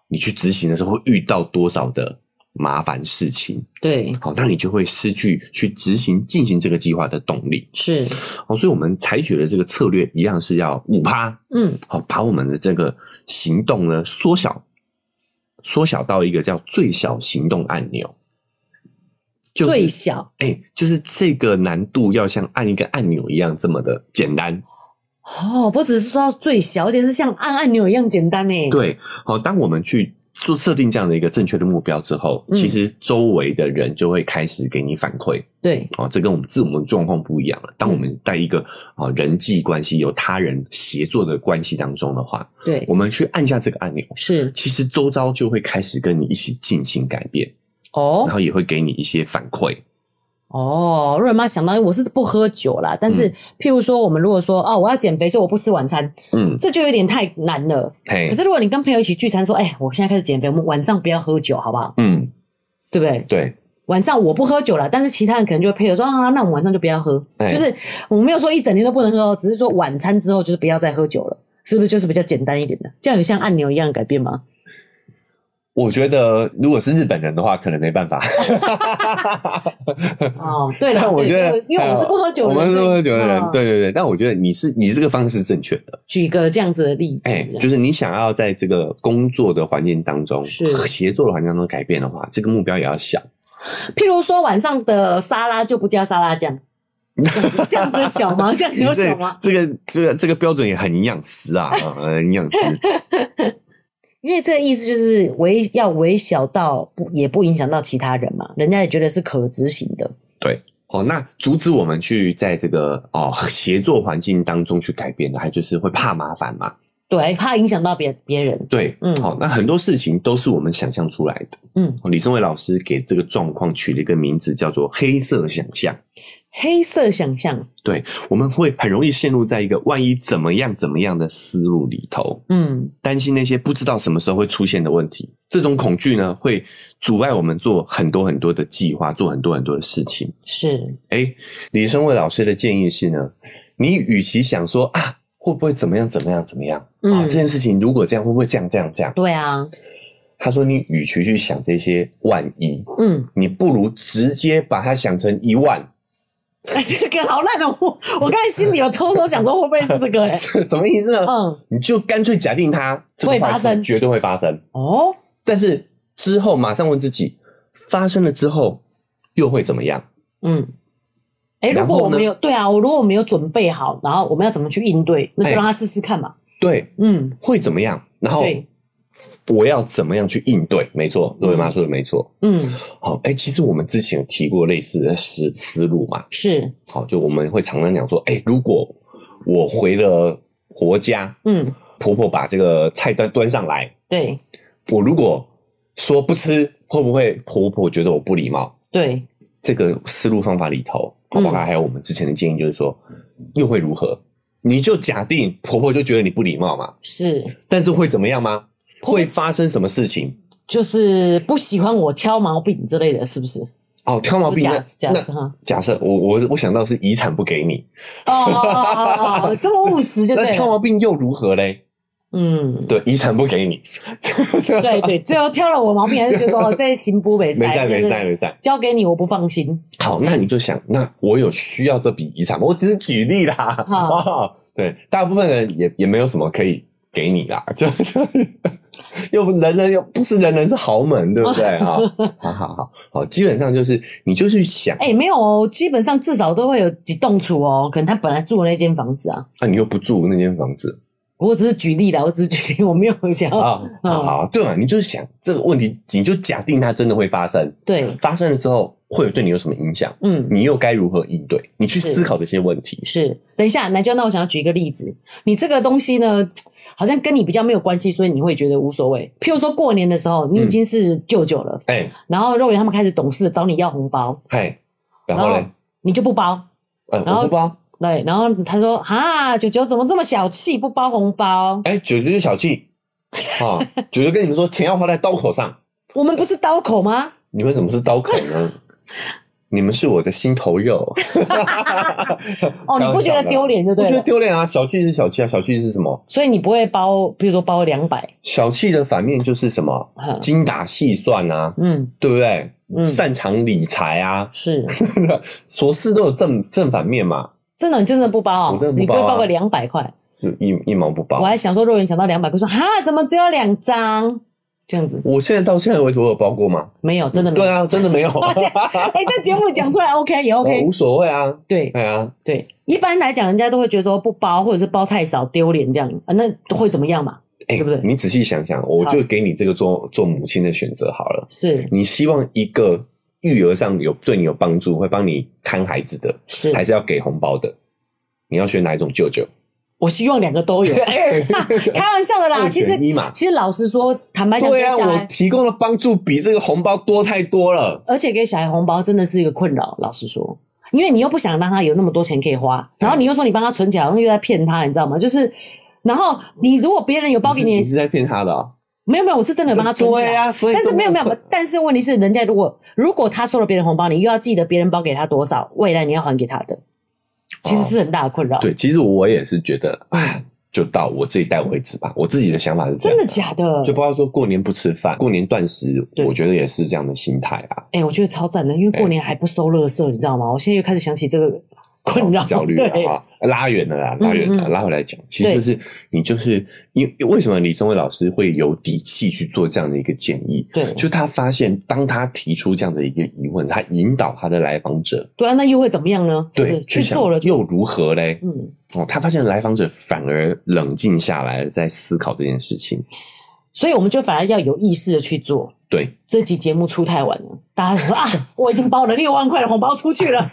你去执行的时候会遇到多少的。麻烦事情，对，好，那你就会失去去执行进行这个计划的动力，是，好，所以我们采取的这个策略一样是要五趴，嗯，好，把我们的这个行动呢缩小，缩小到一个叫最小行动按钮，就是、最小，哎、欸，就是这个难度要像按一个按钮一样这么的简单，哦，不只是说到最小，而且是像按按钮一样简单呢，对，好，当我们去。做设定这样的一个正确的目标之后，嗯、其实周围的人就会开始给你反馈。对，哦，这跟我们自我们状况不一样了。当我们在一个啊人际关系有他人协作的关系当中的话，对，我们去按下这个按钮，是，其实周遭就会开始跟你一起进行改变。哦，然后也会给你一些反馈。哦，瑞妈想到我是不喝酒啦，但是譬如说，我们如果说哦，我要减肥，所以我不吃晚餐，嗯，这就有点太难了。可是如果你跟朋友一起聚餐，说，哎，我现在开始减肥，我们晚上不要喝酒，好不好？嗯，对不对？对，晚上我不喝酒了，但是其他人可能就会配合说啊，那我们晚上就不要喝，就是我没有说一整天都不能喝哦，只是说晚餐之后就是不要再喝酒了，是不是就是比较简单一点的？这样有像按钮一样改变吗？我觉得，如果是日本人的话，可能没办法。哦，对了，我觉得，因为我是不喝酒的人，我们是不喝酒的人，对对对。但我觉得你是你这个方式是正确的。举个这样子的例子，哎，就是你想要在这个工作的环境当中，是协作的环境当中改变的话，这个目标也要小。譬如说，晚上的沙拉就不加沙拉酱，这样子小吗？这样子有小吗？这个这个这个标准也很营养师啊，营养师。因为这个意思就是微要微小到不也不影响到其他人嘛，人家也觉得是可执行的。对，哦，那阻止我们去在这个哦协作环境当中去改变的，还就是会怕麻烦嘛？对，怕影响到别别人。对，嗯，好，那很多事情都是我们想象出来的。嗯，李松蔚老师给这个状况取了一个名字，叫做“黑色想象”。黑色想象，对，我们会很容易陷入在一个万一怎么样怎么样的思路里头，嗯，担心那些不知道什么时候会出现的问题，这种恐惧呢，会阻碍我们做很多很多的计划，做很多很多的事情。是，诶，李生伟老师的建议是呢，你与其想说啊，会不会怎么样怎么样怎么样，嗯，啊，这件事情如果这样，会不会这样这样这样？对啊，他说，你与其去想这些万一，嗯，你不如直接把它想成一万。哎，这个好烂哦！我我刚才心里有偷偷想说，会不会是这个？哎，什么意思呢？嗯，你就干脆假定它会发生，绝对会发生哦。但是之后马上问自己，发生了之后又会怎么样？嗯，哎，如果我没有对啊，我如果我没有准备好，然后我们要怎么去应对？那就让他试试看嘛。对，嗯，会怎么样？然后。我要怎么样去应对？没错，瑞妈说的没错。嗯，好，哎、欸，其实我们之前有提过类似的思思路嘛。是，好，就我们会常常讲说，哎、欸，如果我回了婆家，嗯，婆婆把这个菜端端上来，对，我如果说不吃，会不会婆婆觉得我不礼貌？对，这个思路方法里头，包括还有我们之前的建议，就是说，又会如何？你就假定婆婆就觉得你不礼貌嘛。是，但是会怎么样吗？会发生什么事情？就是不喜欢我挑毛病之类的，是不是？哦，挑毛病。假假设哈，假设我我我想到是遗产不给你。哦哦哦，这么务实就对。那挑毛病又如何嘞？嗯，对，遗产不给你。对对，最后挑了我毛病，还是觉得 哦，这行不没赛没赛没赛，交给你我不放心。好，那你就想，那我有需要这笔遗产吗？我只是举例啦。好，对，大部分人也也没有什么可以。给你啦，就又人人又不是人人是豪门，对不对 啊？好好好好，基本上就是你就去想，哎、欸，没有哦，基本上至少都会有几栋厝哦，可能他本来住的那间房子啊，啊，你又不住那间房子。我只是举例啦，我只是举例，我没有想要。好，好，好，对嘛？你就是想这个问题，你就假定它真的会发生。对，发生了之后会对你有什么影响？嗯，你又该如何应对？你去思考这些问题。是，是等一下，那就那我想要举一个例子，你这个东西呢，好像跟你比较没有关系，所以你会觉得无所谓。譬如说过年的时候，你已经是舅舅了，哎、嗯，然后肉圆他们开始懂事，找你要红包，哎，然后呢，你就不包，嗯，然后不包。对，然后他说：“啊，舅舅怎么这么小气，不包红包？”哎，舅舅就小气啊！舅舅跟你们说，钱要花在刀口上。我们不是刀口吗？你们怎么是刀口呢？你们是我的心头肉。哦，你不觉得丢脸就对了？不觉得丢脸啊！小气是小气啊，小气是什么？所以你不会包，比如说包两百。小气的反面就是什么？精打细算啊，嗯，对不对？嗯，擅长理财啊，是，琐事都有正正反面嘛。真的，你真的不包哦？你不会包个两百块？就一一毛不包。我还想说，肉圆想到两百块，说哈，怎么只有两张？这样子。我现在到现在为止，我有包过吗？没有，真的没有。对啊，真的没有。哎，在节目讲出来，OK 也 OK，无所谓啊。对，对啊，对。一般来讲，人家都会觉得说不包，或者是包太少丢脸这样啊，那会怎么样嘛？对不对？你仔细想想，我就给你这个做做母亲的选择好了。是你希望一个育儿上有对你有帮助，会帮你看孩子的，是还是要给红包的？你要选哪一种舅舅？我希望两个都有。开玩笑的啦，其实其实老实说，坦白讲，对啊，我提供的帮助比这个红包多太多了。而且给小孩红包真的是一个困扰，老实说，因为你又不想让他有那么多钱可以花，然后你又说你帮他存起来，然后又在骗他，你知道吗？就是，然后你如果别人有包给你，你是在骗他的啊？没有没有，我是真的帮他存起来。对啊，但是没有没有，但是问题是，人家如果如果他收了别人红包，你又要记得别人包给他多少，未来你要还给他的。其实是很大的困扰。哦。对，其实我也是觉得，哎，就到我这一代为止吧。我自己的想法是这样，真的假的？就包括说过年不吃饭，过年断食，我觉得也是这样的心态啊。哎、欸，我觉得超赞的，因为过年还不收垃圾，欸、你知道吗？我现在又开始想起这个。困扰、焦虑了啊！拉远了啦，拉远了，拉回来讲，其实就是你就是因为什么李宗伟老师会有底气去做这样的一个建议？对，就他发现，当他提出这样的一个疑问，他引导他的来访者，对啊，那又会怎么样呢？对，去做了又如何嘞？嗯，哦，他发现来访者反而冷静下来，在思考这件事情，所以我们就反而要有意识的去做。对，这集节目出太晚了，大家说啊，我已经包了六万块的红包出去了，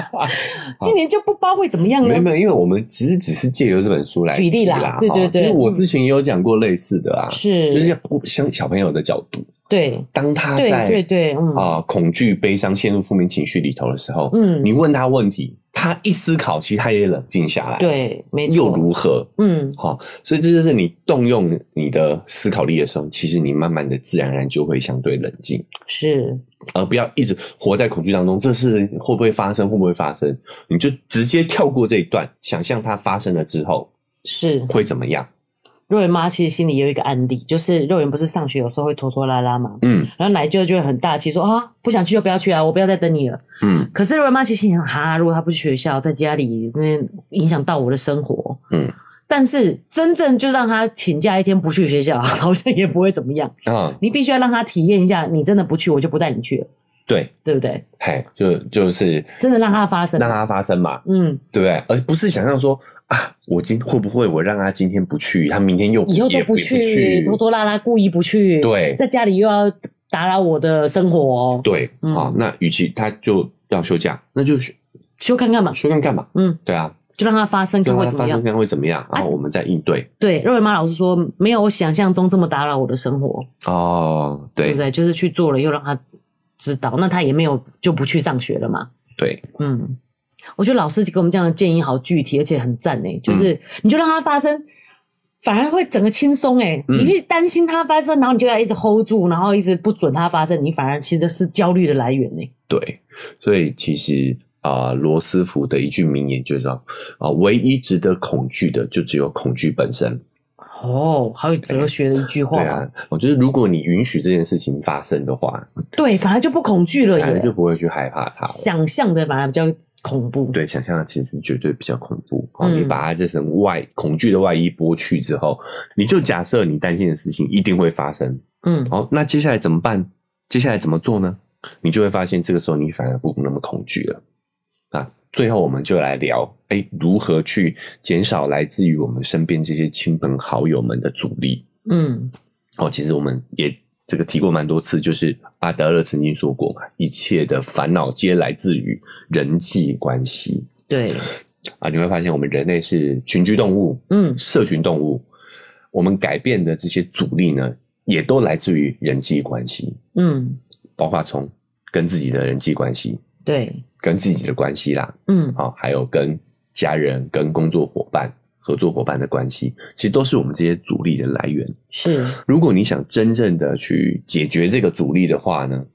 今年就不包会怎么样呢？没有没有，因为我们其实只是借由这本书来举例啦，对对对。其实我之前也有讲过类似的啊，是，就是像小朋友的角度，对，当他在对对啊恐惧、悲伤、陷入负面情绪里头的时候，嗯，你问他问题。他一思考，其实他也冷静下来。对，没错。又如何？嗯，好，所以这就是你动用你的思考力的时候，其实你慢慢的、自然而然就会相对冷静。是，而不要一直活在恐惧当中。这事会不会发生？会不会发生？你就直接跳过这一段，想象它发生了之后是会怎么样？肉圆妈其实心里有一个案例，就是肉圆不是上学有时候会拖拖拉拉嘛，嗯，然后奶舅就会很大气说啊，不想去就不要去啊，我不要再等你了，嗯。可是肉圆妈其实心想哈，如果她不去学校，在家里那影响到我的生活，嗯。但是真正就让他请假一天不去学校，好像也不会怎么样啊。你必须要让他体验一下，你真的不去，我就不带你去了，对，对不对？嘿，就就是真的让他发生，让他发生嘛，嗯，对不对？而不是想象说。啊，我今会不会我让他今天不去，他明天又以后都不去，不去拖拖拉拉故意不去，对，在家里又要打扰我的生活，哦，对，嗯、啊，那与其他就要休假，那就休看看嘛，休看看嘛，嗯，对啊，就让他发生，看会怎么样，发生看会怎么样，然后我们再应对。啊、对，肉圆妈老师说，没有我想象中这么打扰我的生活哦，对，对不对？就是去做了，又让他知道，那他也没有就不去上学了嘛，对，嗯。我觉得老师给我们这样的建议好具体，而且很赞诶，就是你就让它发生，反而会整个轻松诶。你一直担心它发生，然后你就要一直 hold 住，然后一直不准它发生，你反而其实是焦虑的来源呢。对，所以其实啊，呃，罗斯福的一句名言就是说啊，唯一值得恐惧的就只有恐惧本身。哦，好有哲学的一句话。对啊，我觉得如果你允许这件事情发生的话，对，反而就不恐惧了，反而就不会去害怕它。想象的反而比较恐怖。对，想象的其实绝对比较恐怖。哦，你把它这层外恐惧的外衣剥去之后，你就假设你担心的事情一定会发生。嗯，好，那接下来怎么办？接下来怎么做呢？你就会发现，这个时候你反而不那么恐惧了。啊，最后我们就来聊，哎，如何去减少来自于我们身边这些亲朋好友们的阻力。嗯，哦，其实我们也这个提过蛮多次，就是阿德勒曾经说过嘛，一切的烦恼皆来自于人际关系。对，啊，你会发现我们人类是群居动物，嗯，社群动物，我们改变的这些阻力呢，也都来自于人际关系。嗯，包括从跟自己的人际关系，对。跟自己的关系啦，嗯，好，还有跟家人、跟工作伙伴、合作伙伴的关系，其实都是我们这些阻力的来源。是，如果你想真正的去解决这个阻力的话呢，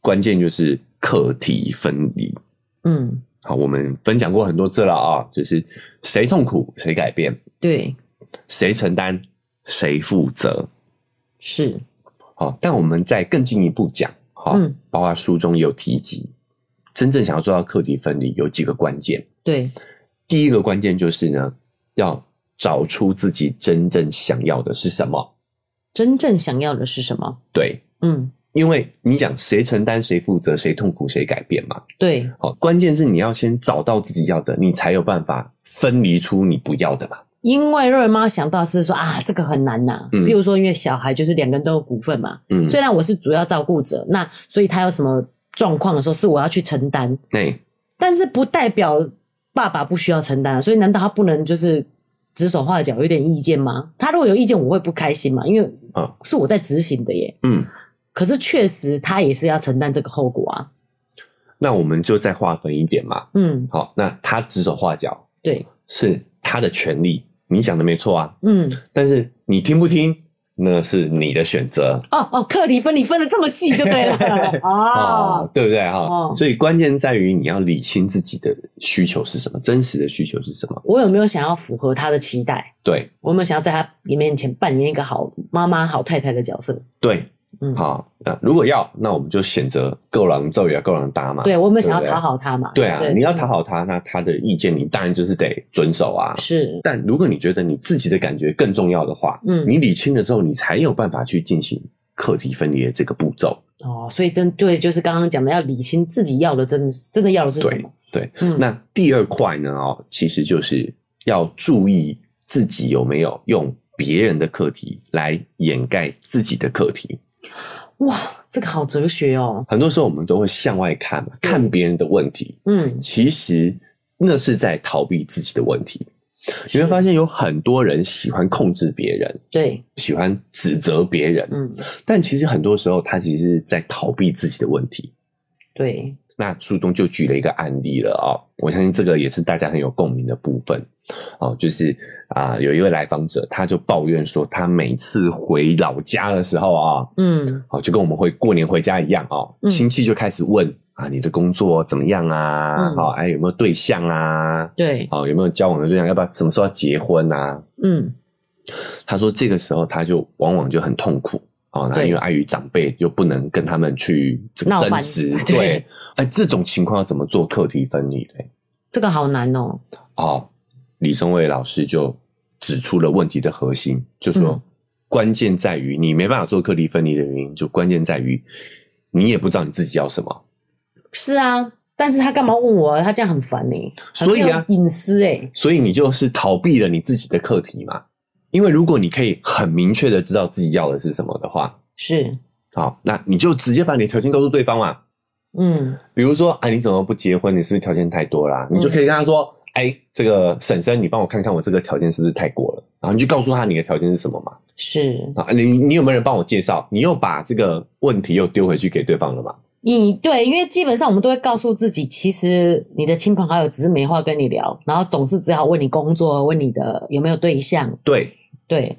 关键就是课题分离。嗯，好，我们分享过很多次了啊，就是谁痛苦谁改变，对，谁承担谁负责，是，好，但我们再更进一步讲，好，嗯，包括书中也有提及。真正想要做到课题分离，有几个关键。对，第一个关键就是呢，要找出自己真正想要的是什么。真正想要的是什么？对，嗯，因为你讲谁承担谁负责，谁痛苦谁改变嘛。对，好，关键是你要先找到自己要的，你才有办法分离出你不要的嘛。因为瑞妈想到是说啊，这个很难呐、啊。嗯，比如说，因为小孩就是两个人都有股份嘛。嗯，虽然我是主要照顾者，那所以他有什么？状况的时候是我要去承担，对，但是不代表爸爸不需要承担，所以难道他不能就是指手画脚有点意见吗？他如果有意见，我会不开心嘛？因为啊，是我在执行的耶，嗯，可是确实他也是要承担这个后果啊。那我们就再划分一点嘛，嗯，好，那他指手画脚，对，是他的权利，你讲的没错啊，嗯，但是你听不听？那是你的选择哦哦，课题分离分的这么细就对了 哦，对不对哈？哦、所以关键在于你要理清自己的需求是什么，真实的需求是什么。我有没有想要符合他的期待？对，我有没有想要在他面前扮演一个好妈妈、好太太的角色？对。嗯，好，那如果要，那我们就选择够狼揍也够狼打嘛。对，我们想要讨好他嘛。对啊，你要讨好他，那他的意见你当然就是得遵守啊。是，但如果你觉得你自己的感觉更重要的话，嗯，你理清了之后，你才有办法去进行课题分离的这个步骤。哦，所以真对，就是刚刚讲的，要理清自己要的真的是真的要的是什么？对，对，嗯，那第二块呢？哦，其实就是要注意自己有没有用别人的课题来掩盖自己的课题。哇，这个好哲学哦！很多时候我们都会向外看嘛，看别人的问题。嗯，其实那是在逃避自己的问题。你会发现有很多人喜欢控制别人，对，喜欢指责别人。嗯，但其实很多时候他其实是在逃避自己的问题。对，那书中就举了一个案例了哦，我相信这个也是大家很有共鸣的部分。哦，就是啊、呃，有一位来访者，他就抱怨说，他每次回老家的时候啊，嗯，哦，就跟我们会过年回家一样哦，亲戚就开始问啊，你的工作怎么样啊？好、有没有对象啊？对，哦，有没有交往的对象？要不要什么时候要结婚啊？嗯，他说这个时候他就往往就很痛苦哦，那因为碍于长辈又不能跟他们去争执，对，哎，这种情况要怎么做课题分离嘞？这个好难哦。哦。李松蔚老师就指出了问题的核心，就说关键在于你没办法做课题分离的原因，就关键在于你也不知道你自己要什么。是啊，但是他干嘛问我？他这样很烦呢。所以啊，隐私诶。所以你就是逃避了你自己的课题嘛。因为如果你可以很明确的知道自己要的是什么的话，是好，那你就直接把你的条件告诉对方嘛。嗯，比如说，哎，你怎么不结婚？你是不是条件太多啦？你就可以跟他说。哎，这个婶婶，你帮我看看我这个条件是不是太过了？然后你就告诉他你的条件是什么嘛？是啊，你你有没有人帮我介绍？你又把这个问题又丢回去给对方了嘛？你对，因为基本上我们都会告诉自己，其实你的亲朋好友只是没话跟你聊，然后总是只好问你工作，问你的有没有对象。对对，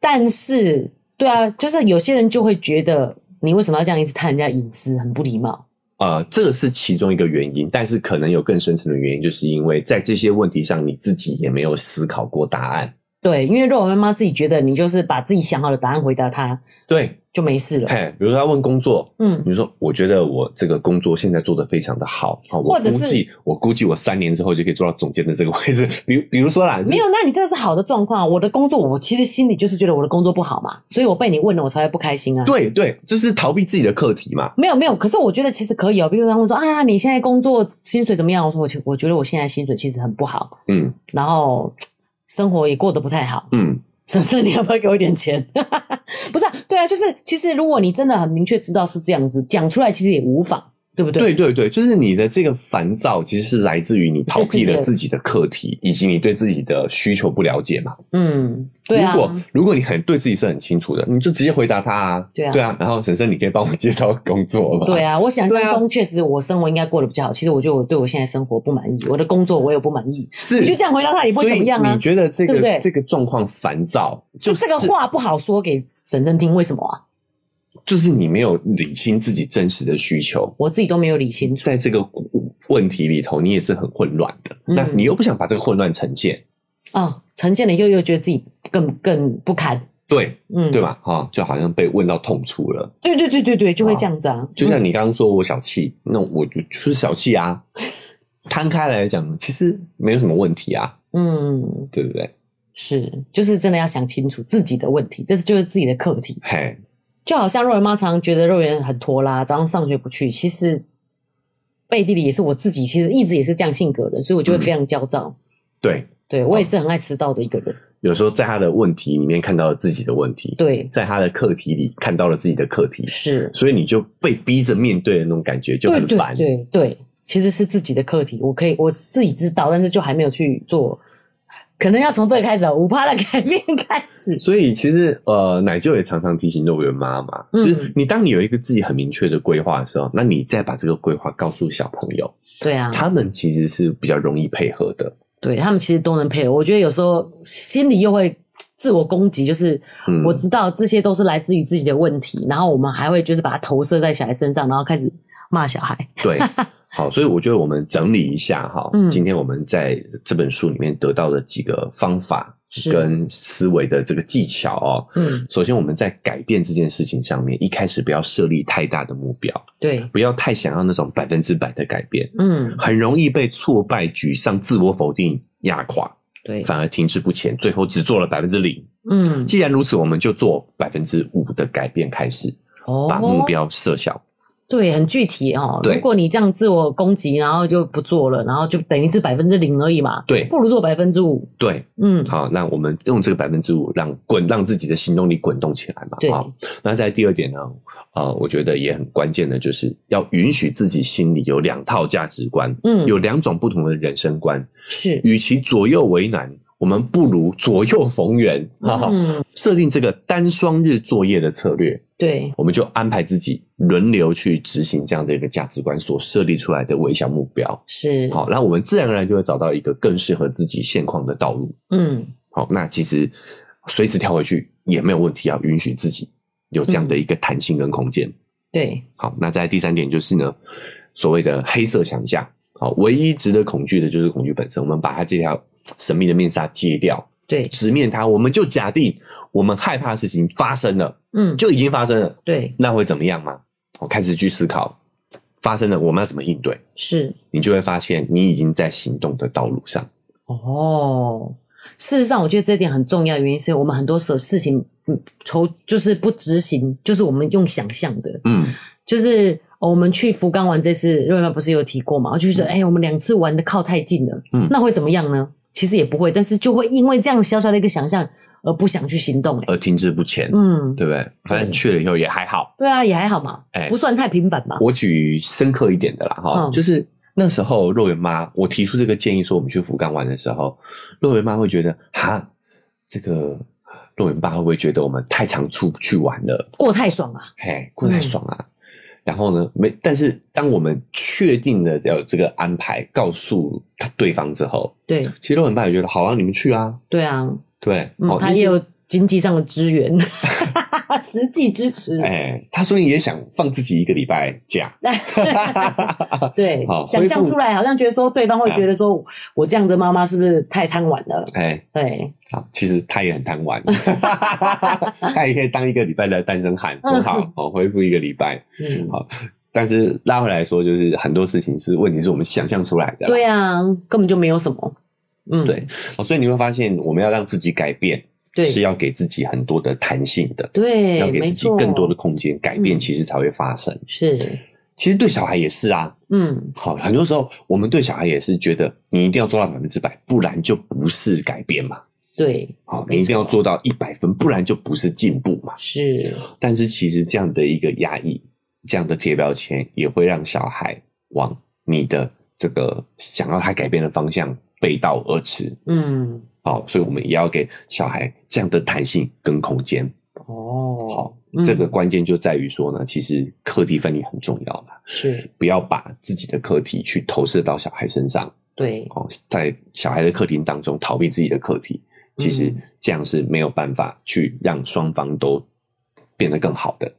但是对啊，就是有些人就会觉得你为什么要这样一直探人家隐私，很不礼貌。呃，这个是其中一个原因，但是可能有更深层的原因，就是因为在这些问题上，你自己也没有思考过答案。对，因为肉丸妈妈自己觉得你就是把自己想好的答案回答她，对，就没事了。嘿，比如说他问工作，嗯，比如说我觉得我这个工作现在做得非常的好，或者我估计我估计我三年之后就可以做到总监的这个位置。比如比如说啦，没有，那你这个是好的状况。我的工作，我其实心里就是觉得我的工作不好嘛，所以我被你问了，我才会不开心啊。对对，这是逃避自己的课题嘛。没有没有，可是我觉得其实可以哦。比如说他们说啊，你现在工作薪水怎么样？我说我我觉得我现在薪水其实很不好，嗯，然后生活也过得不太好，嗯。婶婶，你要不要给我点钱？不是啊，对啊，就是其实如果你真的很明确知道是这样子，讲出来其实也无妨。对不对？对对对，就是你的这个烦躁，其实是来自于你逃避了自己的课题，以及你对自己的需求不了解嘛。嗯，对啊。如果如果你很对自己是很清楚的，你就直接回答他啊。对啊，对啊。然后婶婶，你可以帮我介绍工作吗？对啊，我想象中确实我生活应该过得比较好。其实我觉得我对我现在生活不满意，我的工作我也不满意。是，你就这样回答他也不会怎么样啊。你觉得这个这个状况烦躁，就这个话不好说给婶婶听，为什么啊？就是你没有理清自己真实的需求，我自己都没有理清楚，在这个问题里头，你也是很混乱的。嗯、那你又不想把这个混乱呈现哦，呈现了又又觉得自己更更不堪，对，嗯，对吧？哈，就好像被问到痛处了。对对对对对，就会这样子啊。就像你刚刚说我小气，嗯、那我就就是小气啊。摊开来讲，其实没有什么问题啊。嗯，对不对？是，就是真的要想清楚自己的问题，这是就是自己的课题。嘿。就好像肉圆妈常常觉得肉圆很拖拉，早上上学不去。其实背地里也是我自己，其实一直也是这样性格的，所以我就会非常焦躁。嗯、对，对我也是很爱迟到的一个人。有时候在他的问题里面看到了自己的问题，对，在他的课题里看到了自己的课题，是，所以你就被逼着面对的那种感觉就很烦。对对，对，其实是自己的课题，我可以我自己知道，但是就还没有去做。可能要从这个开始，五趴的改变开始。所以其实呃，奶舅也常常提醒肉圆妈妈，嗯、就是你当你有一个自己很明确的规划的时候，那你再把这个规划告诉小朋友，对啊，他们其实是比较容易配合的。对，他们其实都能配合。我觉得有时候心里又会自我攻击，就是我知道这些都是来自于自己的问题，嗯、然后我们还会就是把它投射在小孩身上，然后开始骂小孩。对。好，所以我觉得我们整理一下哈，嗯，今天我们在这本书里面得到的几个方法跟思维的这个技巧哦，嗯，首先我们在改变这件事情上面，一开始不要设立太大的目标，对，不要太想要那种百分之百的改变，嗯，很容易被挫败、沮丧、自我否定压垮，对，反而停滞不前，最后只做了百分之零，嗯，既然如此，我们就做百分之五的改变开始，哦，把目标设小。对，很具体哦。对如果你这样自我攻击，然后就不做了，然后就等于是百分之零而已嘛。对，不如做百分之五。对，嗯，好，那我们用这个百分之五，让滚，让自己的行动力滚动起来嘛。对，好，那在第二点呢，呃，我觉得也很关键的，就是要允许自己心里有两套价值观，嗯，有两种不同的人生观。是，与其左右为难。我们不如左右逢源，哈哈，设定这个单双日作业的策略。对，我们就安排自己轮流去执行这样的一个价值观所设立出来的微小目标。是，好，那我们自然而然就会找到一个更适合自己现况的道路。嗯，好，那其实随时跳回去也没有问题，要允许自己有这样的一个弹性跟空间。对，好，那在第三点就是呢，所谓的黑色想象，好，唯一值得恐惧的就是恐惧本身。我们把它这条。神秘的面纱揭掉，对，直面它。我们就假定我们害怕的事情发生了，嗯，就已经发生了，对，那会怎么样吗？我开始去思考，发生了，我们要怎么应对？是，你就会发现你已经在行动的道路上。哦，事实上，我觉得这点很重要，原因是我们很多时候事情，嗯，从就是不执行，就是我们用想象的，嗯，就是。我们去福冈玩这次，肉圆妈不是有提过嘛？我就觉得，哎、欸，我们两次玩的靠太近了，嗯，那会怎么样呢？其实也不会，但是就会因为这样小小的一个想象而不想去行动，而停滞不前，嗯，对不对？反正去了以后也还好，对啊，也还好嘛，哎、欸，不算太频繁嘛。我举深刻一点的啦，哈、嗯，就是那时候肉圆妈我提出这个建议说我们去福冈玩的时候，肉圆妈会觉得，哈，这个肉圆爸会不会觉得我们太常出去玩了，过太爽啊？嘿，过太爽啊！嗯然后呢，没，但是当我们确定了要这个安排，告诉他对方之后，对，其实肉很爸也觉得好啊，你们去啊，对啊，对，嗯，他也有经济上的资源，实际支持。哎，他说你也想放自己一个礼拜假。对，想象出来好像觉得说对方会觉得说，我这样的妈妈是不是太贪玩了？哎，对，好，其实他也很贪玩，他也可以当一个礼拜的单身汉，多好哦，恢复一个礼拜。嗯，好。但是拉回来说，就是很多事情是问题，是我们想象出来的。对啊，根本就没有什么。嗯，对。所以你会发现，我们要让自己改变，对，是要给自己很多的弹性的。对，要给自己更多的空间，改变其实才会发生。是，其实对小孩也是啊。嗯，好，很多时候我们对小孩也是觉得，你一定要做到百分之百，不然就不是改变嘛。对，好，你一定要做到一百分，不然就不是进步嘛。是，但是其实这样的一个压抑。这样的贴标签也会让小孩往你的这个想要他改变的方向背道而驰。嗯，好，所以我们也要给小孩这样的弹性跟空间。哦，好，嗯、这个关键就在于说呢，其实课题分离很重要嘛。是，不要把自己的课题去投射到小孩身上。对，哦，在小孩的课题当中逃避自己的课题，其实这样是没有办法去让双方都变得更好的。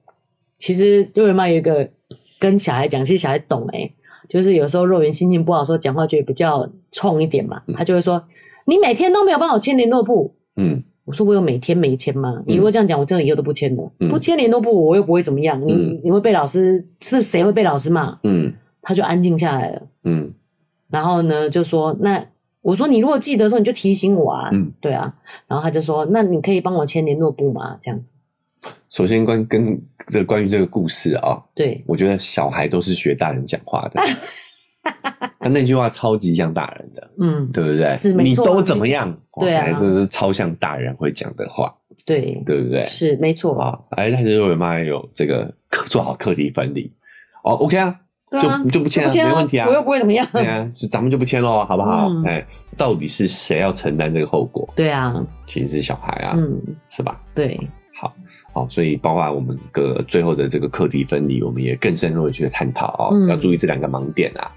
其实肉圆妈有一个跟小孩讲，其实小孩懂哎，就是有时候肉圆心情不好的时候，讲话就会比较冲一点嘛，他就会说：“你每天都没有帮我签联络簿。”嗯，我说我有每天没签吗？你如果这样讲，我真的以后都不签了。不签联络簿，我又不会怎么样。你你会被老师是谁会被老师骂？嗯，他就安静下来了。嗯，然后呢，就说：“那我说你如果记得的时候，你就提醒我啊。”嗯，对啊。然后他就说：“那你可以帮我签联络簿吗？”这样子。首先关跟这个关于这个故事啊，对，我觉得小孩都是学大人讲话的，他那句话超级像大人的，嗯，对不对？是，你都怎么样？对啊，这是超像大人会讲的话，对，对不对？是没错啊。哎，但是肉圆妈有这个做好课题分离，哦，OK 啊，就就不签了，没问题啊，我又不会怎么样，对啊，就咱们就不签喽，好不好？哎，到底是谁要承担这个后果？对啊，其实是小孩啊，嗯，是吧？对。好，好，所以包括我们个最后的这个课题分离，我们也更深入的去探讨哦，嗯、要注意这两个盲点啊，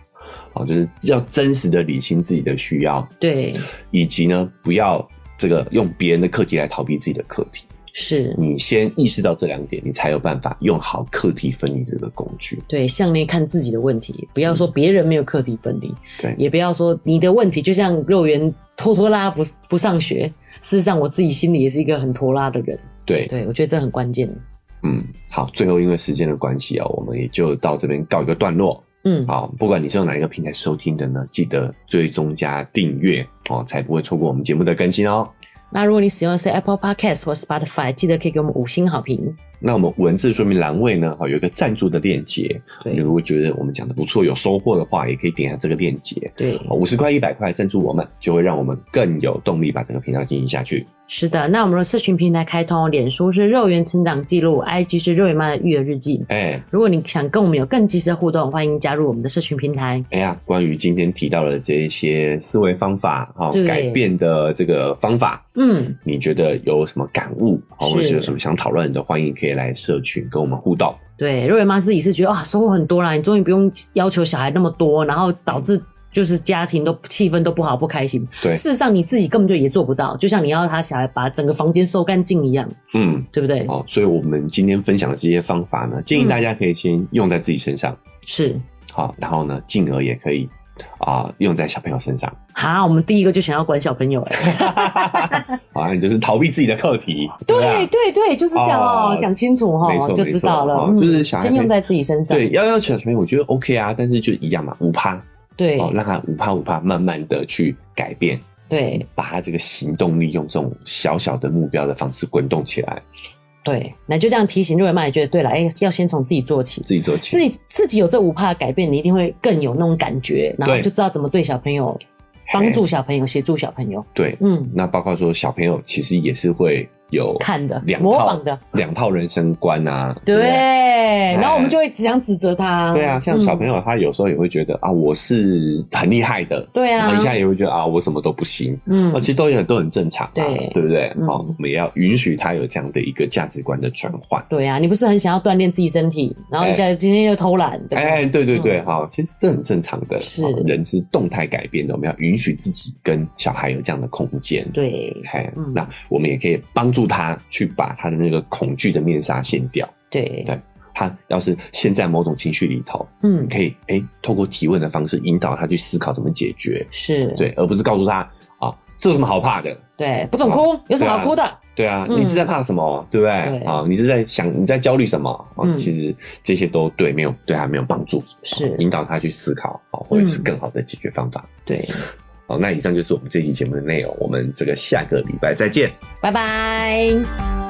好，就是要真实的理清自己的需要，对，以及呢，不要这个用别人的课题来逃避自己的课题，是你先意识到这两点，你才有办法用好课题分离这个工具，对，向内看自己的问题，不要说别人没有课题分离，对，也不要说你的问题就像肉圆拖拖拉不不上学，事实上我自己心里也是一个很拖拉的人。对对，我觉得这很关键。嗯，好，最后因为时间的关系啊，我们也就到这边告一个段落。嗯，好，不管你是用哪一个平台收听的呢，记得追踪加订阅哦，才不会错过我们节目的更新哦。那如果你使用的是 Apple Podcast 或 Spotify，记得可以给我们五星好评。那我们文字说明栏位呢，有一个赞助的链接。对，你如果觉得我们讲的不错，有收获的话，也可以点一下这个链接。对，五十块、一百块赞助我们，就会让我们更有动力把整个频道经营下去。是的，那我们的社群平台开通，脸书是肉圆成长记录，IG 是肉圆妈的育儿日记。哎、欸，如果你想跟我们有更及时的互动，欢迎加入我们的社群平台。哎呀，关于今天提到的这一些思维方法，哈，改变的这个方法，嗯，你觉得有什么感悟，或者是有什么想讨论的，欢迎可以来社群跟我们互动。对，瑞文妈自己是觉得啊，收获很多啦，你终于不用要求小孩那么多，然后导致。就是家庭都气氛都不好，不开心。对，事实上你自己根本就也做不到，就像你要他小孩把整个房间收干净一样，嗯，对不对？哦，所以我们今天分享的这些方法呢，建议大家可以先用在自己身上，是好，然后呢，进而也可以啊用在小朋友身上。哈，我们第一个就想要管小朋友，哎，啊，你就是逃避自己的课题，对对对，就是这样哦，想清楚哦，就知道了，就是想先用在自己身上。对，要要求小朋友，我觉得 OK 啊，但是就一样嘛，五趴。对，哦，让他五趴五趴慢慢的去改变，对，把他这个行动力用这种小小的目标的方式滚动起来。对，那就这样提醒瑞文妈也觉得对了，哎，要先从自己做起，自己做起，自己自己有这五怕改变，你一定会更有那种感觉，然后就知道怎么对小朋友帮助小朋友，协助小朋友。对，嗯，那包括说小朋友其实也是会。有看的两模仿的两套人生观啊，对，然后我们就会只想指责他。对啊，像小朋友他有时候也会觉得啊，我是很厉害的，对啊，然后一下也会觉得啊，我什么都不行，嗯，其实都很都很正常，对，对不对？好，我们也要允许他有这样的一个价值观的转换。对啊，你不是很想要锻炼自己身体，然后一下今天又偷懒，哎，对对对，好，其实这很正常的，是。人是动态改变的，我们要允许自己跟小孩有这样的空间。对，那我们也可以帮助。助他去把他的那个恐惧的面纱掀掉。对对，他要是陷在某种情绪里头，嗯，可以哎，透过提问的方式引导他去思考怎么解决。是对，而不是告诉他啊，这有什么好怕的？对，不准哭，有什么好哭的？对啊，你是在怕什么？对不对？啊，你是在想你在焦虑什么？啊，其实这些都对没有对他没有帮助。是引导他去思考啊，或者是更好的解决方法。对。好，那以上就是我们这期节目的内容。我们这个下个礼拜再见，拜拜。